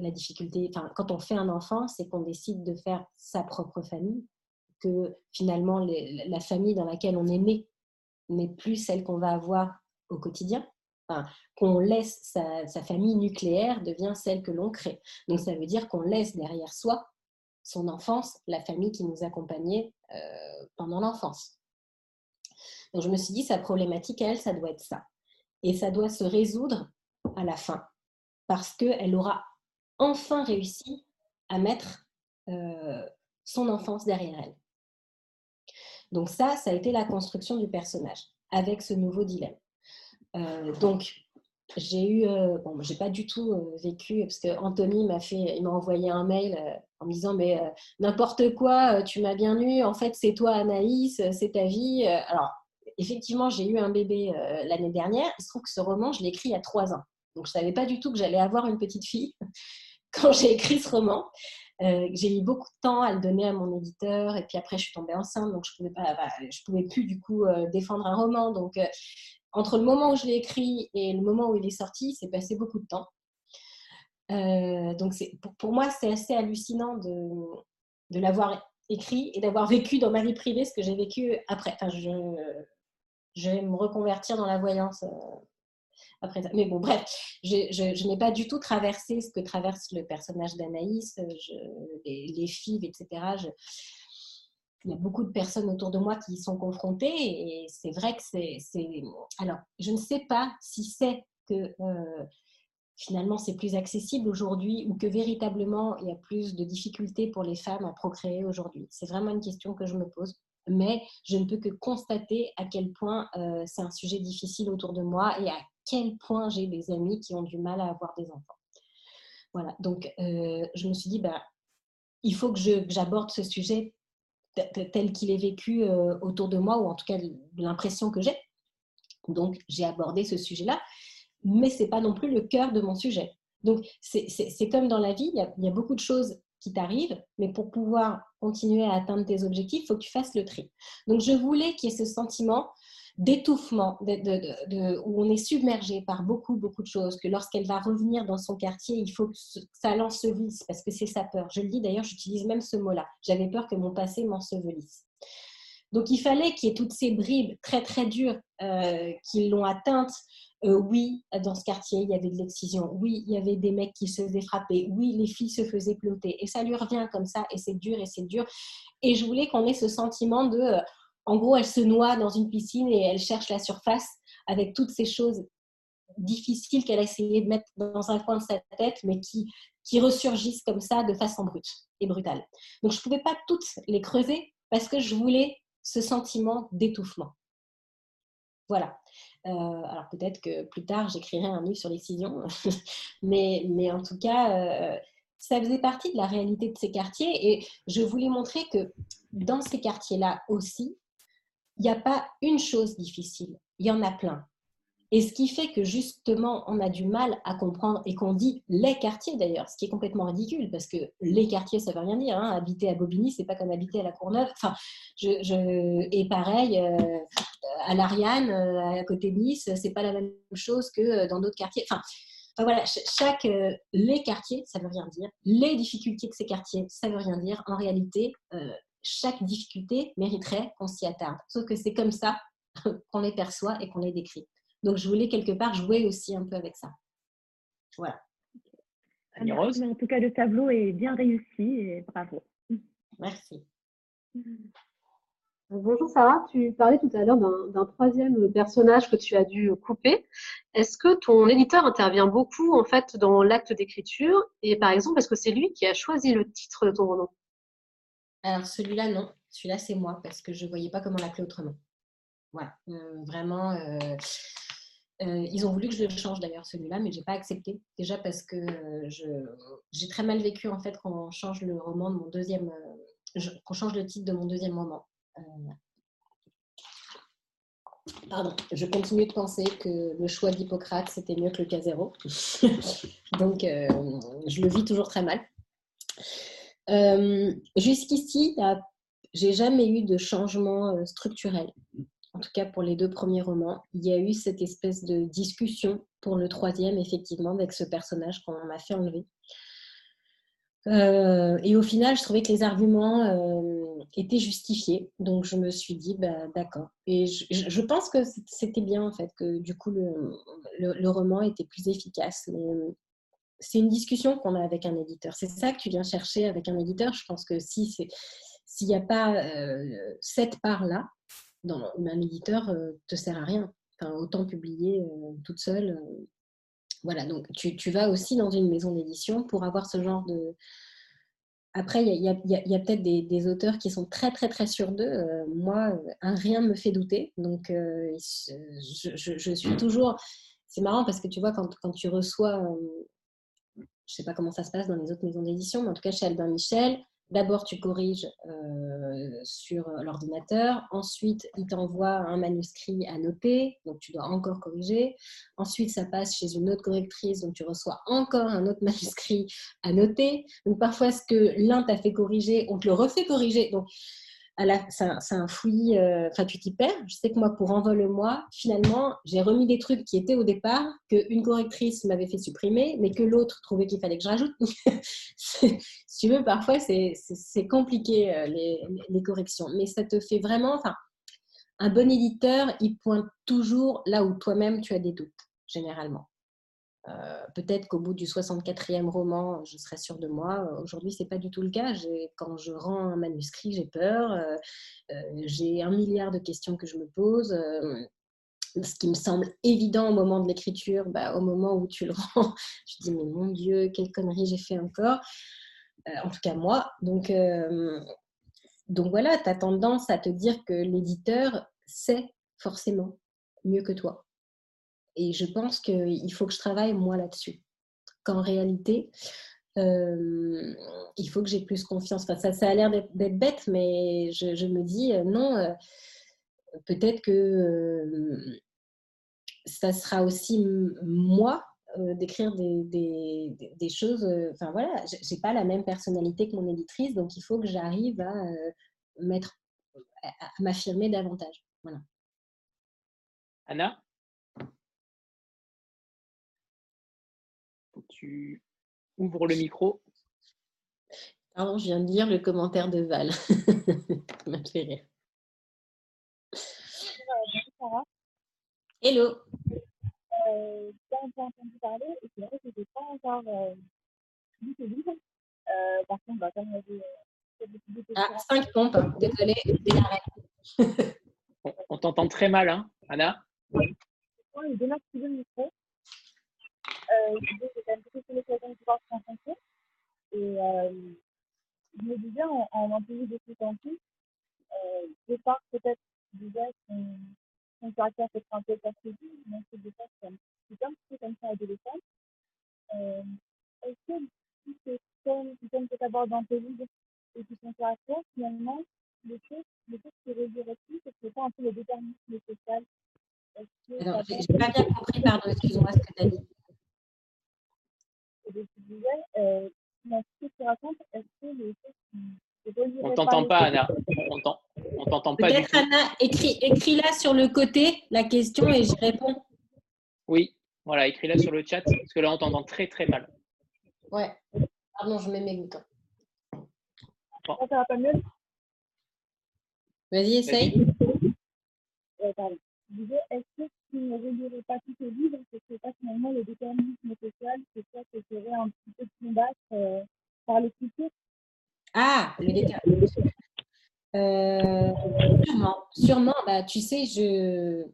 Speaker 2: la difficulté? Quand on fait un enfant, c'est qu'on décide de faire sa propre famille, que finalement la famille dans laquelle on est né n'est plus celle qu'on va avoir au quotidien. Qu'on laisse sa, sa, famille nucléaire devient celle que l'on crée. Donc ça veut dire qu'on laisse derrière soi son enfance, la famille qui nous accompagnait euh, pendant l'enfance. Donc je me suis dit, sa problématique, elle, ça doit être ça. Et ça doit se résoudre à la fin, parce qu'elle aura enfin réussi à mettre euh, son enfance derrière elle. Donc ça, ça a été la construction du personnage, avec ce nouveau dilemme. Euh, donc, j'ai eu, euh, bon, j'ai pas du tout vécu, parce que Anthony m'a fait, il m'a envoyé un mail en me disant, mais n'importe quoi, tu m'as bien eu, en fait, c'est toi Anaïs, c'est ta vie. Alors, effectivement, j'ai eu un bébé euh, l'année dernière. Il se trouve que ce roman, je l'ai écrit il y a trois ans. Donc, je savais pas du tout que j'allais avoir une petite fille [laughs] quand j'ai écrit ce roman. Euh, j'ai mis beaucoup de temps à le donner à mon éditeur. Et puis après, je suis tombée enceinte, donc je pouvais, pas, bah, je pouvais plus du coup euh, défendre un roman. Donc, entre le moment où je l'ai écrit et le moment où il est sorti, c'est passé beaucoup de temps. donc, pour, moi, c'est assez hallucinant de, l'avoir écrit et d'avoir vécu dans ma vie privée ce que j'ai vécu après. Enfin, je, vais me reconvertir dans la voyance euh, Mais bon, bref, je, n'ai pas du tout traversé ce que traverse le personnage d'Anaïs, les, les filles, etc. il y a beaucoup de personnes autour de moi qui y sont confrontées et c'est vrai que c'est... Alors, je ne sais pas si c'est que euh, finalement c'est plus accessible aujourd'hui ou que véritablement il y a plus de difficultés pour les femmes à procréer aujourd'hui. C'est vraiment une question que je me pose mais je ne peux que constater à quel point euh, c'est un sujet difficile autour de moi et à quel point j'ai des amis qui ont du mal à avoir des enfants. Voilà, donc euh, je me suis dit, bah, il faut que j'aborde ce sujet tel qu'il est vécu euh, autour de moi, ou en tout cas l'impression que j'ai. Donc j'ai abordé ce sujet-là, mais ce n'est pas non plus le cœur de mon sujet. Donc c'est comme dans la vie, il y, a, y a beaucoup de choses qui t'arrivent, mais pour pouvoir continuer à atteindre tes objectifs, il faut que tu fasses le tri. Donc, je voulais qu'il y ait ce sentiment d'étouffement, où on est submergé par beaucoup, beaucoup de choses, que lorsqu'elle va revenir dans son quartier, il faut que ça l'ensevelisse, parce que c'est sa peur. Je le dis d'ailleurs, j'utilise même ce mot-là. J'avais peur que mon passé m'ensevelisse. Donc il fallait qu'il y ait toutes ces bribes très très dures euh, qui l'ont atteinte, euh, oui, dans ce quartier, il y avait de l'excision. Oui, il y avait des mecs qui se faisaient frapper. Oui, les filles se faisaient ploter. Et ça lui revient comme ça, et c'est dur, et c'est dur. Et je voulais qu'on ait ce sentiment de, euh, en gros, elle se noie dans une piscine et elle cherche la surface avec toutes ces choses difficiles qu'elle a essayé de mettre dans un coin de sa tête, mais qui, qui ressurgissent comme ça de façon brute et brutale. Donc, je ne pouvais pas toutes les creuser parce que je voulais ce sentiment d'étouffement. Voilà. Euh, alors peut-être que plus tard, j'écrirai un livre sur l'excision, [laughs] mais, mais en tout cas, euh, ça faisait partie de la réalité de ces quartiers et je voulais montrer que dans ces quartiers-là aussi, il n'y a pas une chose difficile, il y en a plein. Et ce qui fait que justement, on a du mal à comprendre et qu'on dit les quartiers d'ailleurs, ce qui est complètement ridicule parce que les quartiers, ça veut rien dire. Hein. Habiter à Bobigny, c'est pas comme habiter à la Courneuve. Enfin, je, Et pareil, euh, à l'Ariane, euh, à côté de Nice, c'est pas la même chose que euh, dans d'autres quartiers. Enfin, voilà, chaque les quartiers, ça veut rien dire. Les difficultés de ces quartiers, ça veut rien dire. En réalité, chaque difficulté mériterait qu'on s'y attarde. Sauf que c'est comme ça [laughs] qu'on les perçoit et qu'on les décrit. Donc, je voulais quelque part jouer aussi un peu avec ça. Voilà.
Speaker 11: En tout cas, le tableau est bien réussi et bravo.
Speaker 2: Merci.
Speaker 12: Bonjour Sarah, tu parlais tout à l'heure d'un troisième personnage que tu as dû couper. Est-ce que ton éditeur intervient beaucoup en fait dans l'acte d'écriture? Et par exemple, est-ce que c'est lui qui a choisi le titre de ton roman?
Speaker 2: Alors celui-là, non. Celui-là, c'est moi parce que je ne voyais pas comment l'appeler autrement. Voilà, euh, vraiment. Euh, euh, ils ont voulu que je le change d'ailleurs celui-là, mais j'ai pas accepté. Déjà parce que j'ai très mal vécu en fait quand on change le roman de mon deuxième, qu'on change le titre de mon deuxième roman. Pardon, je continue de penser que le choix d'Hippocrate, c'était mieux que le cas zéro. [laughs] Donc, je le vis toujours très mal. Jusqu'ici, j'ai jamais eu de changement structurel en tout cas pour les deux premiers romans, il y a eu cette espèce de discussion pour le troisième, effectivement, avec ce personnage qu'on m'a fait enlever. Euh, et au final, je trouvais que les arguments euh, étaient justifiés. Donc, je me suis dit, bah, d'accord. Et je, pense que c'était bien, en fait, que du coup, le, roman était plus efficace. Euh, c'est une discussion qu'on a avec un éditeur. C'est ça que tu viens chercher avec un éditeur. Je pense que si s'il n'y a pas cette part-là, un éditeur ne te sert à rien. Enfin, autant publier toute seule. voilà, donc tu, vas aussi dans une maison d'édition pour avoir ce genre de... Après, il y a, peut-être des, auteurs qui sont très, très, très sûrs d'eux. moi, un rien me fait douter. Donc, je, suis toujours... C'est marrant parce que tu vois, quand, quand tu reçois... je ne sais pas comment ça se passe dans les autres maisons d'édition, mais en tout cas chez Albin Michel, D'abord, tu corriges euh, sur l'ordinateur. Ensuite, il t'envoie un manuscrit à noter, donc tu dois encore corriger. Ensuite, ça passe chez une autre correctrice, donc tu reçois encore un autre [laughs] manuscrit à noter. Donc parfois, ce que l'un t'a fait corriger, on te le refait corriger. C'est un, fouillis, euh, enfin tu t'y perds. Je sais que moi, pour Envole-moi, finalement, j'ai remis des trucs qui étaient au départ, qu'une correctrice m'avait fait supprimer, mais que l'autre trouvait qu'il fallait que je rajoute. [laughs] si tu veux, parfois, c'est compliqué euh, les, les, corrections. Mais ça te fait vraiment, enfin, un bon éditeur, il pointe toujours là où toi-même tu as des doutes, généralement. Euh, peut-être qu'au bout du 64e roman, je serai sûre de moi. Aujourd'hui, c'est pas du tout le cas. Quand je rends un manuscrit, j'ai peur. Euh, euh, j'ai un milliard de questions que je me pose. ce qui me semble évident au moment de l'écriture, bah, au moment où tu le [laughs] rends, te dis mais mon Dieu, quelle connerie j'ai fait encore. en tout cas moi. Donc, donc voilà, tu as tendance à te dire que l'éditeur sait forcément mieux que toi. Et je pense qu'il faut que je travaille moi là-dessus. Qu'en réalité, euh, il faut que j'ai plus confiance. Enfin, ça, a l'air d'être bête, mais je, me dis euh, non, euh, peut-être que ça sera aussi moi d'écrire des, choses. Enfin voilà, j'ai pas la même personnalité que mon éditrice, donc il faut que j'arrive à, m'affirmer davantage. Voilà.
Speaker 1: Anna? Tu ouvres le micro.
Speaker 2: Pardon, je viens de lire le commentaire de Val. [laughs] Ça m'a fait rire. Hello.
Speaker 13: Euh, j'ai entendu parler et c'est vrai que je n'ai pas encore euh, lu ce livre. Euh, par contre, bah, comme il y avait.
Speaker 2: Euh, ah, 5 pompes, désolé,
Speaker 1: on, on t'entend très mal, hein, Anna?
Speaker 13: Oui. Il démarre le micro euh, j'ai quand même beaucoup l'occasion de pouvoir se rencontrer. Et euh, je me disais, en, en interview de tout en plus, euh, de part peut-être déjà son, son caractère peut être un peu persécuté, mais c'est de part c'est un petit peu comme ça adolescente. Euh, Est-ce que tous ces thèmes qui thèmes que tu abordes dans tes livres et qui sont caractère, finalement, le fait, le fait que tu résurrectes, c'est pas un peu le déterminisme social?
Speaker 2: Alors, j'ai pas bien compris, pardon, excuse-moi ce que tu as dit
Speaker 13: euh,
Speaker 1: on t'entend pas, Anna. On t'entend pas.
Speaker 2: Peut-être, Anna, écris, écris-la sur le côté, la question, et je réponds.
Speaker 1: Oui, voilà, écris-la sur le chat, parce que là, on t'entend très, très mal.
Speaker 2: Ouais. Pardon, je mets mes boutons.
Speaker 13: Ça va pas mieux?
Speaker 2: Vas-y, essaye.
Speaker 13: Disais, est-ce que tu ne relirais pas tous tes livres Parce que pas finalement le déterminisme social, c'est ça que serait un petit peu combattre euh, par l'écriture
Speaker 2: Ah, le déterminisme. Euh, sûrement, sûrement. Bah, tu sais, je,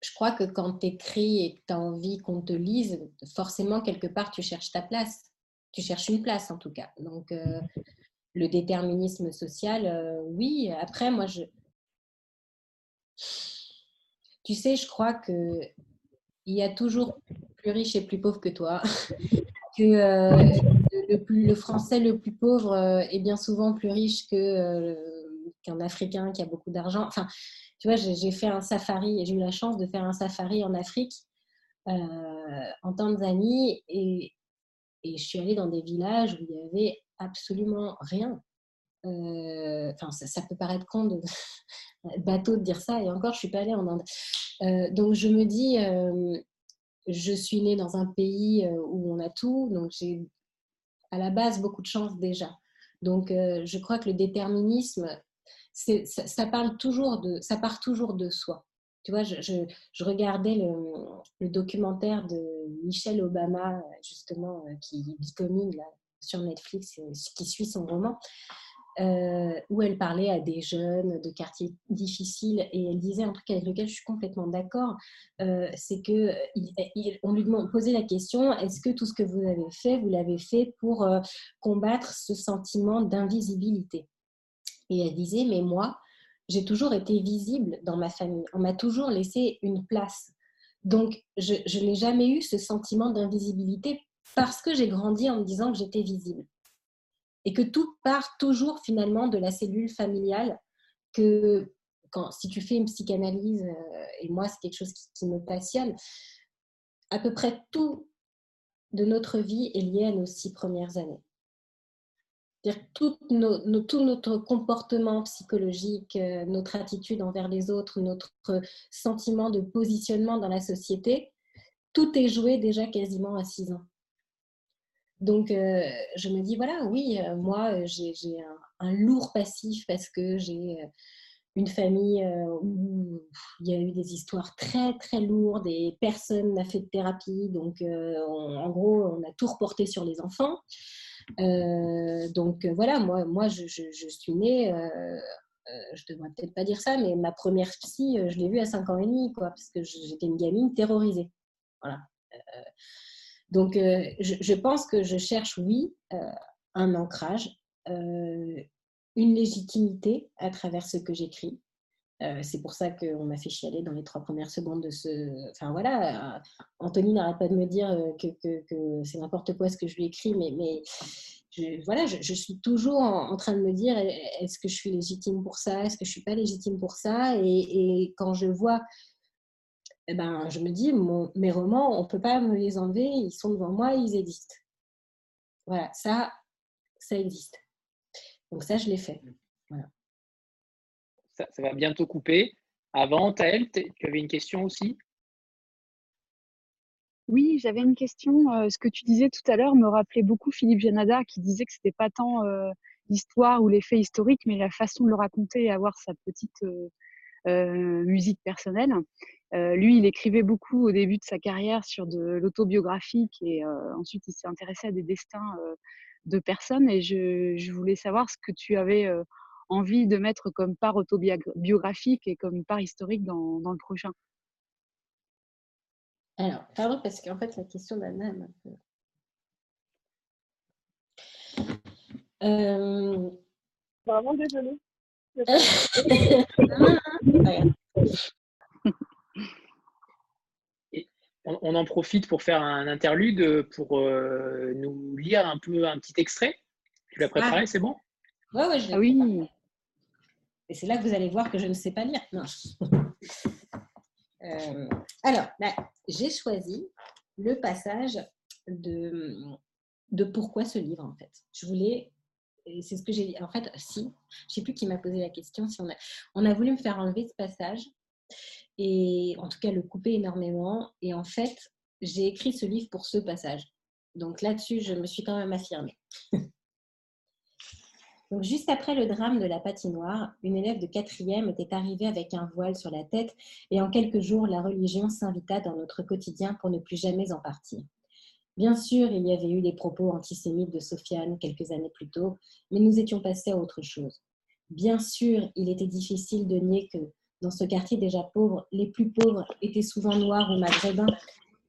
Speaker 2: je crois que quand tu écris et que tu as envie qu'on te lise, forcément, quelque part, tu cherches ta place. Tu cherches une place, en tout cas. Donc, euh, le déterminisme social, oui. Après, moi, je, tu sais, je crois que il y a toujours plus riche et plus pauvre que toi. [laughs] que euh, le, français le plus pauvre est bien souvent plus riche que qu'un Africain qui a beaucoup d'argent. Enfin, tu vois, j'ai fait un safari et j'ai eu la chance de faire un safari en Afrique, en Tanzanie, et, et je suis allée dans des villages où il y avait absolument rien. Enfin, ça, peut paraître con de [laughs] bateau de dire ça, et encore, je suis pas allée en Inde. donc, je me dis, je suis née dans un pays où on a tout, donc j'ai à la base beaucoup de chance déjà. Donc, je crois que le déterminisme, ça, parle toujours de, ça part toujours de soi. Tu vois, je, regardais le, le, documentaire de Michelle Obama, justement, qui bicomine là, sur Netflix, qui suit son roman. Euh, où elle parlait à des jeunes de quartiers difficiles et elle disait un truc avec lequel je suis complètement d'accord, euh, c'est que on lui posait la question est-ce que tout ce que vous avez fait, vous l'avez fait pour euh, combattre ce sentiment d'invisibilité? Et elle disait mais moi, j'ai toujours été visible dans ma famille, on m'a toujours laissé une place. Donc je, je n'ai jamais eu ce sentiment d'invisibilité parce que j'ai grandi en me disant que j'étais visible et que tout part toujours finalement de la cellule familiale que si tu fais une psychanalyse, euh, et moi c'est quelque chose qui, me passionne, à peu près tout de notre vie est lié à nos six premières années. Tout, nos, tout notre comportement psychologique, euh, notre attitude envers les autres, notre sentiment de positionnement dans la société, tout est joué déjà quasiment à six ans. Donc, euh, je me dis, voilà, oui, euh, moi, euh, j'ai un, lourd passif parce que j'ai une famille où il y a eu des histoires très, très lourdes et personne n'a fait de thérapie. Donc, en gros, on a tout reporté sur les enfants. donc, voilà, moi, moi je, suis née, je devrais peut-être pas dire ça, mais ma première psy, je l'ai vue à 5 ans et demi, quoi, parce que j'étais une gamine terrorisée. Voilà. Donc, euh, je, pense que je cherche, oui, euh, un ancrage, euh, une légitimité à travers ce que j'écris. c'est pour ça qu'on m'a fait chialer dans les trois premières secondes de ce. Enfin voilà, Anthony n'arrête pas de me dire que, c'est n'importe quoi ce que je lui écris, mais, je, voilà, je, suis toujours en, train de me dire est-ce que je suis légitime pour ça Est-ce que je ne suis pas légitime pour ça? Et, quand je vois eh ben, je me dis, mes romans, on ne peut pas me les enlever, ils sont devant moi, ils existent. Voilà, ça, ça existe. Donc ça, je l'ai fait. Voilà.
Speaker 1: Ça, va bientôt couper. Avant, Taël, tu avais une question aussi?
Speaker 4: Oui, j'avais une question. Euh, ce que tu disais tout à l'heure me rappelait beaucoup Philippe Janada qui disait que ce n'était pas tant euh, l'histoire ou les faits historiques, mais la façon de le raconter et avoir sa petite euh, musique personnelle. Euh, lui, il écrivait beaucoup au début de sa carrière sur de l'autobiographique et euh, ensuite il s'est intéressé à des destins euh, de personnes. Et je, voulais savoir ce que tu avais envie de mettre comme part autobiographique et comme part historique dans, le prochain.
Speaker 2: Alors, pardon, parce qu'en fait, la question d'Anna un peu.
Speaker 13: Vraiment désolée. [laughs] [laughs]
Speaker 1: on, en profite pour faire un interlude pour euh, nous lire un peu un petit extrait. Tu l'as préparé, c'est bon?
Speaker 2: Ouais, ouais, je ah oui. Et c'est là que vous allez voir que je ne sais pas lire. Non. [laughs] Euh, alors, j'ai choisi le passage de, de pourquoi ce livre, en fait. Je voulais c'est ce que j'ai dit. En fait, si, je ne sais plus qui m'a posé la question, si on a, on a voulu me faire enlever ce passage et en tout cas le couper énormément. Et en fait, j'ai écrit ce livre pour ce passage. Donc là-dessus, je me suis quand même affirmée. [laughs] Donc, juste après le drame de la patinoire, une élève de quatrième était arrivée avec un voile sur la tête et en quelques jours, la religion s'invita dans notre quotidien pour ne plus jamais en partir. Bien sûr, il y avait eu des propos antisémites de Sofiane quelques années plus tôt, mais nous étions passés à autre chose. Bien sûr, il était difficile de nier que, dans ce quartier déjà pauvre, les plus pauvres étaient souvent noirs ou maghrébins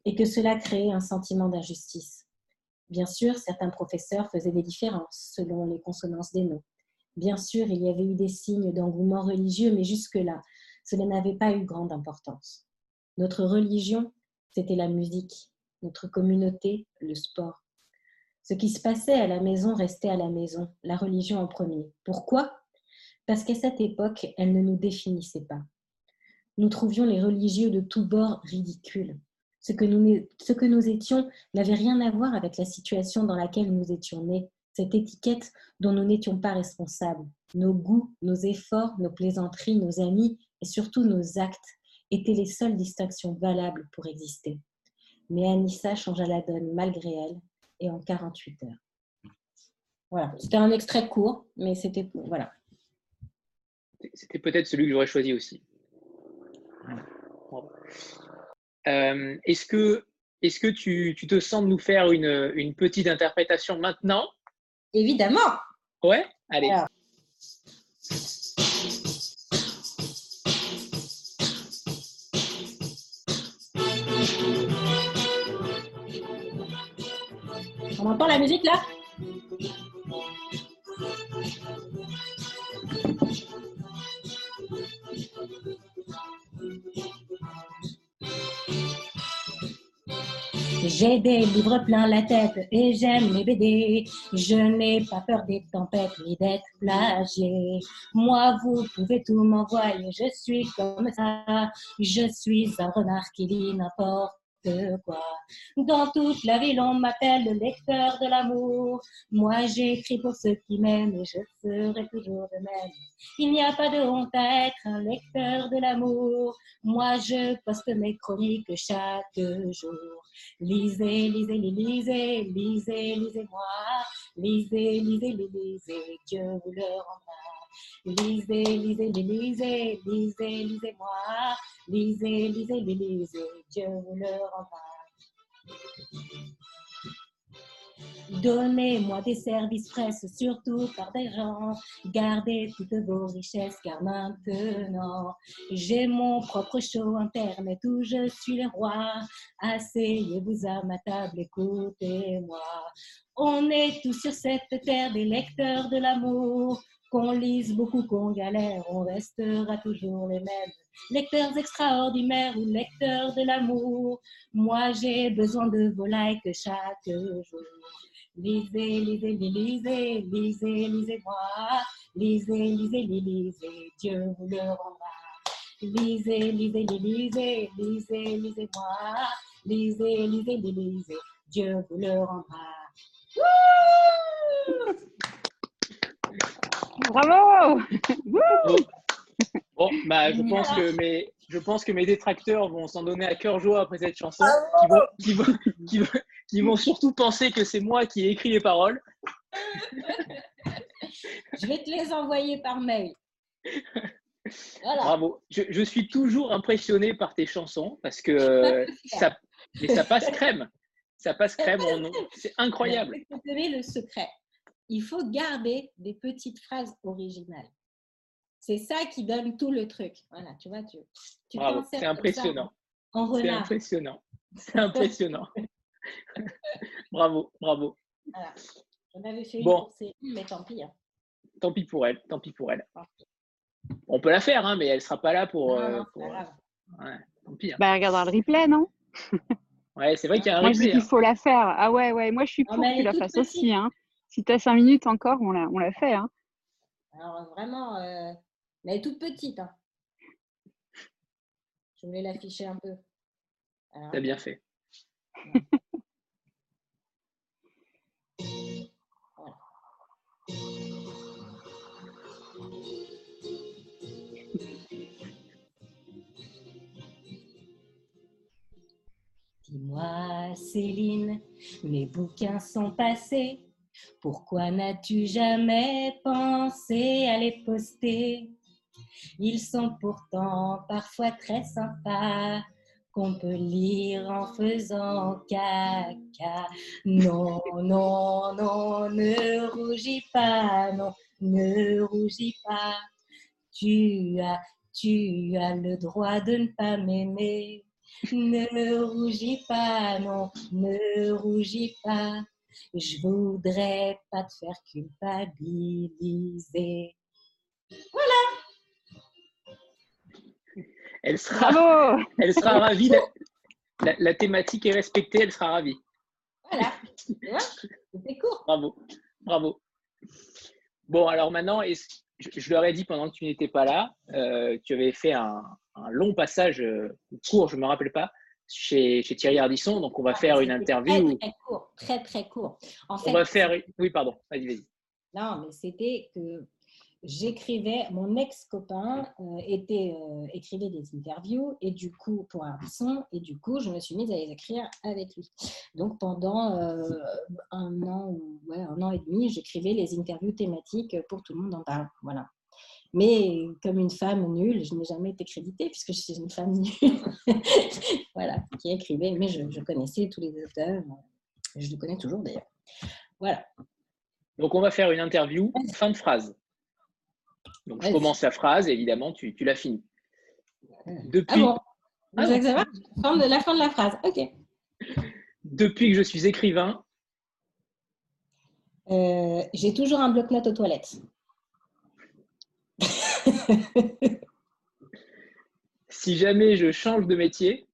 Speaker 2: et que cela créait un sentiment d'injustice. Bien sûr, certains professeurs faisaient des différences selon les consonances des noms. Bien sûr, il y avait eu des signes d'engouement religieux, mais jusque-là, cela n'avait pas eu grande importance. Notre religion, c'était la musique, notre communauté, le sport. Ce qui se passait à la maison restait à la maison, la religion en premier. Pourquoi? Parce qu'à cette époque, elle ne nous définissait pas. Nous trouvions les religieux de tous bords ridicules. Ce que nous, ce que nous étions n'avait rien à voir avec la situation dans laquelle nous étions nés, cette étiquette dont nous n'étions pas responsables. Nos goûts, nos efforts, nos plaisanteries, nos amis et surtout nos actes étaient les seules distinctions valables pour exister. Mais Anissa changea la donne malgré elle et en 48 heures. Voilà, c'était un extrait court, mais c'était voilà.
Speaker 1: C'était peut-être celui que j'aurais choisi aussi. Euh, est-ce que, est que tu, tu, te sens de nous faire une, une petite interprétation maintenant?
Speaker 2: Évidemment.
Speaker 1: Ouais, allez.
Speaker 2: On entend la musique là? J'ai des livres plein la tête et j'aime les BD. Je n'ai pas peur des tempêtes ni d'être plagié. Moi, vous pouvez tout m'envoyer, je suis comme ça. Je suis un renard qui lit n'importe Dans toute la ville, on m'appelle le lecteur de l'amour. Moi, j'écris pour ceux qui m'aiment et je serai toujours de même. Il n'y a pas de honte à être un lecteur de l'amour. Moi, je poste mes chroniques chaque jour. Lisez, lisez, lisez, lisez, lisez-moi. Lisez, lisez, lisez, Dieu vous le rendra. Lisez, lisez, lisez, lisez, lisez-moi. Lisez, lisez, lisez, Dieu vous le rendra. Donnez-moi des services presse, surtout par des gens. Gardez toutes vos richesses, car maintenant, j'ai mon propre show internet où je suis le roi. Asseyez-vous à ma table, écoutez-moi. On est tous sur cette terre des lecteurs de l'amour. Qu'on lise beaucoup, qu'on galère, on restera toujours les mêmes. Lecteurs extraordinaires ou lecteurs de l'amour. Moi, j'ai besoin de vos likes chaque jour. Lisez, lisez, lisez, lisez, lisez-moi. Lisez, lisez, lisez, Dieu vous le rendra. Lisez, lisez, lisez, lisez, lisez-moi. Lisez, lisez, lisez, Dieu vous le rendra.
Speaker 4: Bravo
Speaker 1: Bon, bah, je pense que mes, je pense que mes détracteurs vont s'en donner à cœur joie après cette chanson, qui vont, qui vont, qui vont, qui vont surtout penser que c'est moi qui ai écrit les paroles.
Speaker 2: Je vais te les envoyer par mail.
Speaker 1: Voilà. Bravo. Je, je, suis toujours impressionné par tes chansons parce que ça, mais ça passe crème. Ça passe crème. C'est incroyable.
Speaker 2: Vous savez le secret. Il faut garder des petites phrases originales. C'est ça qui donne tout le truc. Voilà, tu vois, tu, tu [laughs]
Speaker 1: c'est impressionnant. C'est impressionnant. C'est impressionnant. bravo, bravo.
Speaker 2: Voilà. J'en avais fait bon. une mais tant pis. Hein.
Speaker 1: Tant pis pour elle, tant pis pour elle. On peut la faire, hein, mais elle ne sera pas là pour.
Speaker 2: Non,
Speaker 1: euh,
Speaker 2: non,
Speaker 1: pour... Ouais, tant pis. Hein.
Speaker 4: Bah, elle regardera le replay, non?
Speaker 1: Ouais, c'est vrai qu'il y a un
Speaker 4: moi,
Speaker 1: replay.
Speaker 4: Moi, je dis qu'il faut la faire. Ah ouais, ouais, moi, je suis pour que tu la fasses aussi. Hein. Si tu as cinq minutes encore, on la, on la fait. Hein.
Speaker 2: Alors, vraiment, euh... elle est toute petite. Hein. Je voulais l'afficher un peu.
Speaker 1: T'as bien fait.
Speaker 2: Dis-moi, Céline, mes bouquins sont passés. Pourquoi n'as-tu jamais pensé à les poster? Ils sont pourtant parfois très sympas qu'on peut lire en faisant caca. Non, non, non, ne rougis pas, non, ne rougis pas. Tu as, tu as le droit de ne pas m'aimer. Ne rougis pas, non, ne rougis pas. Je voudrais pas te faire culpabiliser. Voilà.
Speaker 1: Elle sera, [laughs] elle sera ravie. La, la, thématique est respectée, elle sera ravie.
Speaker 2: Voilà. [laughs] C'était court.
Speaker 1: Bravo. Bravo. Bon, alors maintenant, je, leur ai dit pendant que tu n'étais pas là, euh, tu avais fait un, long passage euh, court, je ne me rappelle pas, chez, Thierry Ardisson. Donc, on va ah, faire une interview.
Speaker 2: Très, très court. Très, très court.
Speaker 1: En fait, on va faire. Oui, pardon. Vas-y, vas-y.
Speaker 2: Non, mais c'était que j'écrivais, mon ex-copain euh, était, euh, écrivait des interviews et du coup, pour Ardisson, et du coup, je me suis mise à les écrire avec lui. Donc pendant euh, un an ou ouais, un an et demi, j'écrivais les interviews thématiques pour tout le monde en parle. Voilà. Mais comme une femme nulle, je n'ai jamais été créditée puisque je suis une femme nulle. [laughs] voilà, qui écrivait, mais je, je, connaissais tous les auteurs. Je les connais toujours d'ailleurs. Voilà.
Speaker 1: Donc on va faire une interview, fin de phrase. Donc, je commence la phrase, évidemment, tu, tu la finis.
Speaker 2: Depuis... Ah bon ah de la fin de la phrase, ok.
Speaker 1: Depuis que je suis écrivain.
Speaker 2: Euh, j'ai toujours un bloc-notes aux toilettes. [laughs]
Speaker 1: si jamais je change de métier.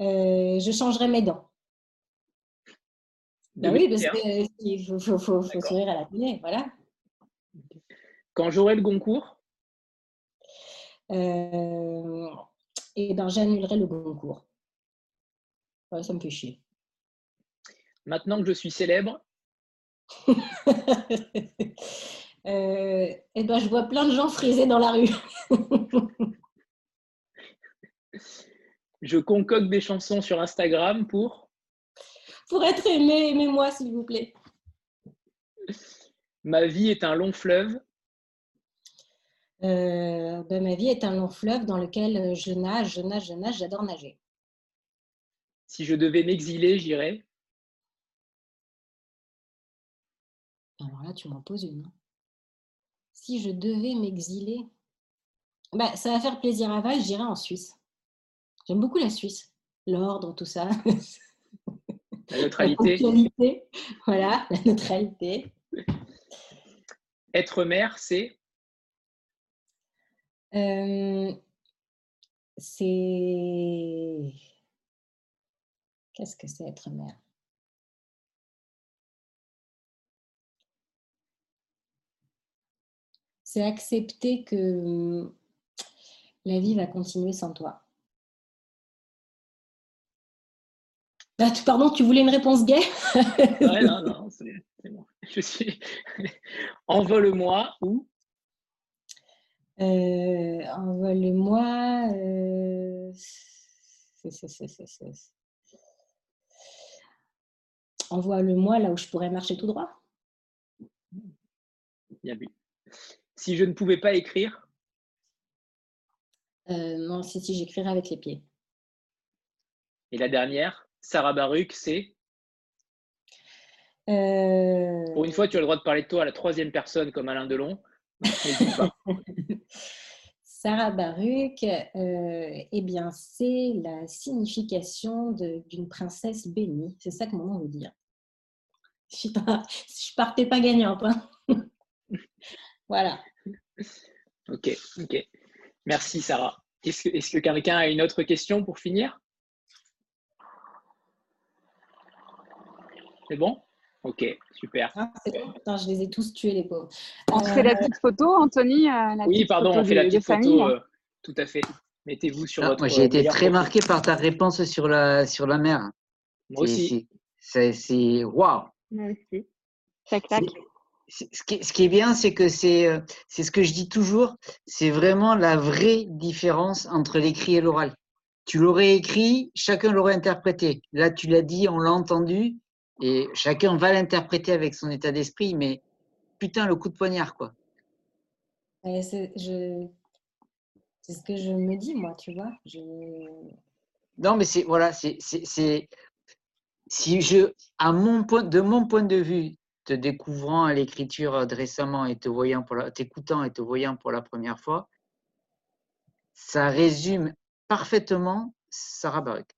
Speaker 2: Euh, je changerai mes dents. Ben oui, parce qu'il faut, faut, faut, faut sourire à la télé, voilà.
Speaker 1: Quand j'aurai le concours
Speaker 2: euh, Eh ben, j'annulerai le concours. ça me fait chier.
Speaker 1: Maintenant que je suis célèbre [laughs]
Speaker 2: euh, eh ben, je vois plein de gens frisés dans la rue. [laughs]
Speaker 1: je concocte des chansons sur Instagram pour
Speaker 2: Pour être aimé, aimez-moi s'il vous plaît.
Speaker 1: Ma vie est un long fleuve
Speaker 2: euh, ben, ma vie est un long fleuve dans lequel je nage, je nage, je nage, j'adore nager.
Speaker 1: Si je devais m'exiler, j'irais
Speaker 2: Alors là, tu m'en poses une. Hein. Si je devais m'exiler, ben, ça va faire plaisir à Val, j'irais en Suisse. J'aime beaucoup la Suisse, l'ordre, tout ça. [laughs]
Speaker 1: La neutralité.
Speaker 2: voilà, la neutralité.
Speaker 1: Être mère, c'est?
Speaker 2: Euh, c'est. Qu'est-ce que c'est être mère C'est accepter que hum, la vie va continuer sans toi. Ah, pardon, tu voulais une réponse gay?
Speaker 1: Ouais, non, non, c'est bon. Je suis. [laughs] Envole-moi ou?
Speaker 2: Euh, Envole-moi. Euh... Envoie-le-moi là où je pourrais marcher tout droit.
Speaker 1: Bien vu. Si je ne pouvais pas écrire
Speaker 2: euh, Non, si, si, j'écrirais avec les pieds.
Speaker 1: Et la dernière, Sarah Baruch, c'est
Speaker 2: euh...
Speaker 1: Pour une fois, tu as le droit de parler de toi à la troisième personne comme Alain Delon. [laughs]
Speaker 2: Sarah Baruch, euh, eh bien, c'est la signification d'une princesse bénie. C'est ça que mon nom veut dire. Je ne partais pas gagnante. Hein. [laughs] voilà.
Speaker 1: Ok, ok. Merci Sarah. Est-ce que, est que quelqu'un a une autre question pour finir? C'est bon? Ok, super.
Speaker 2: Ah, je les ai tous tués, les pauvres.
Speaker 4: On fait la euh, petite photo, Anthony euh,
Speaker 1: Oui, pardon, on fait la petite photo. Euh, tout à fait. Mettez-vous sur ah, votre.
Speaker 9: Moi, j'ai été très marqué par ta réponse sur la, sur la mer.
Speaker 1: Moi aussi.
Speaker 9: C'est waouh.
Speaker 4: Moi aussi. Ça claque.
Speaker 9: Ce qui, ce qui, est bien, c'est que c'est ce que je dis toujours, c'est vraiment la vraie différence entre l'écrit et l'oral. Tu l'aurais écrit, chacun l'aurait interprété. Là, tu l'as dit, on l'a entendu, et chacun va l'interpréter avec son état d'esprit, mais putain, le coup de poignard, quoi.
Speaker 2: c'est ce que je me dis, moi, tu vois.
Speaker 9: Non, mais c'est voilà, c'est si je, à mon point, de mon point de vue, te découvrant à l'écriture récemment et te voyant pour t'écoutant et te voyant pour la première fois, ça résume parfaitement Sarah Baruch.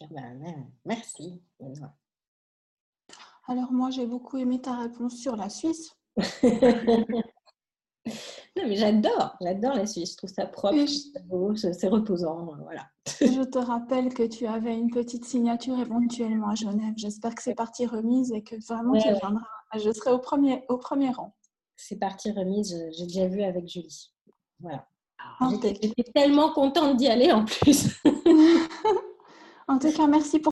Speaker 2: Ah ben, merci.
Speaker 3: Alors moi, j'ai beaucoup aimé ta réponse sur la Suisse. [laughs]
Speaker 2: Non, mais j'adore, j'adore la Suisse. Je trouve ça propre, c'est reposant. Voilà.
Speaker 3: Je te rappelle que tu avais une petite signature éventuellement à Genève. J'espère que c'est partie remise et que vraiment tu viendras. Je serai au premier, au premier rang.
Speaker 2: C'est partie remise, j'ai déjà vu avec Julie. Voilà. J'étais tellement contente d'y aller en plus. [laughs]
Speaker 3: en tout cas, merci pour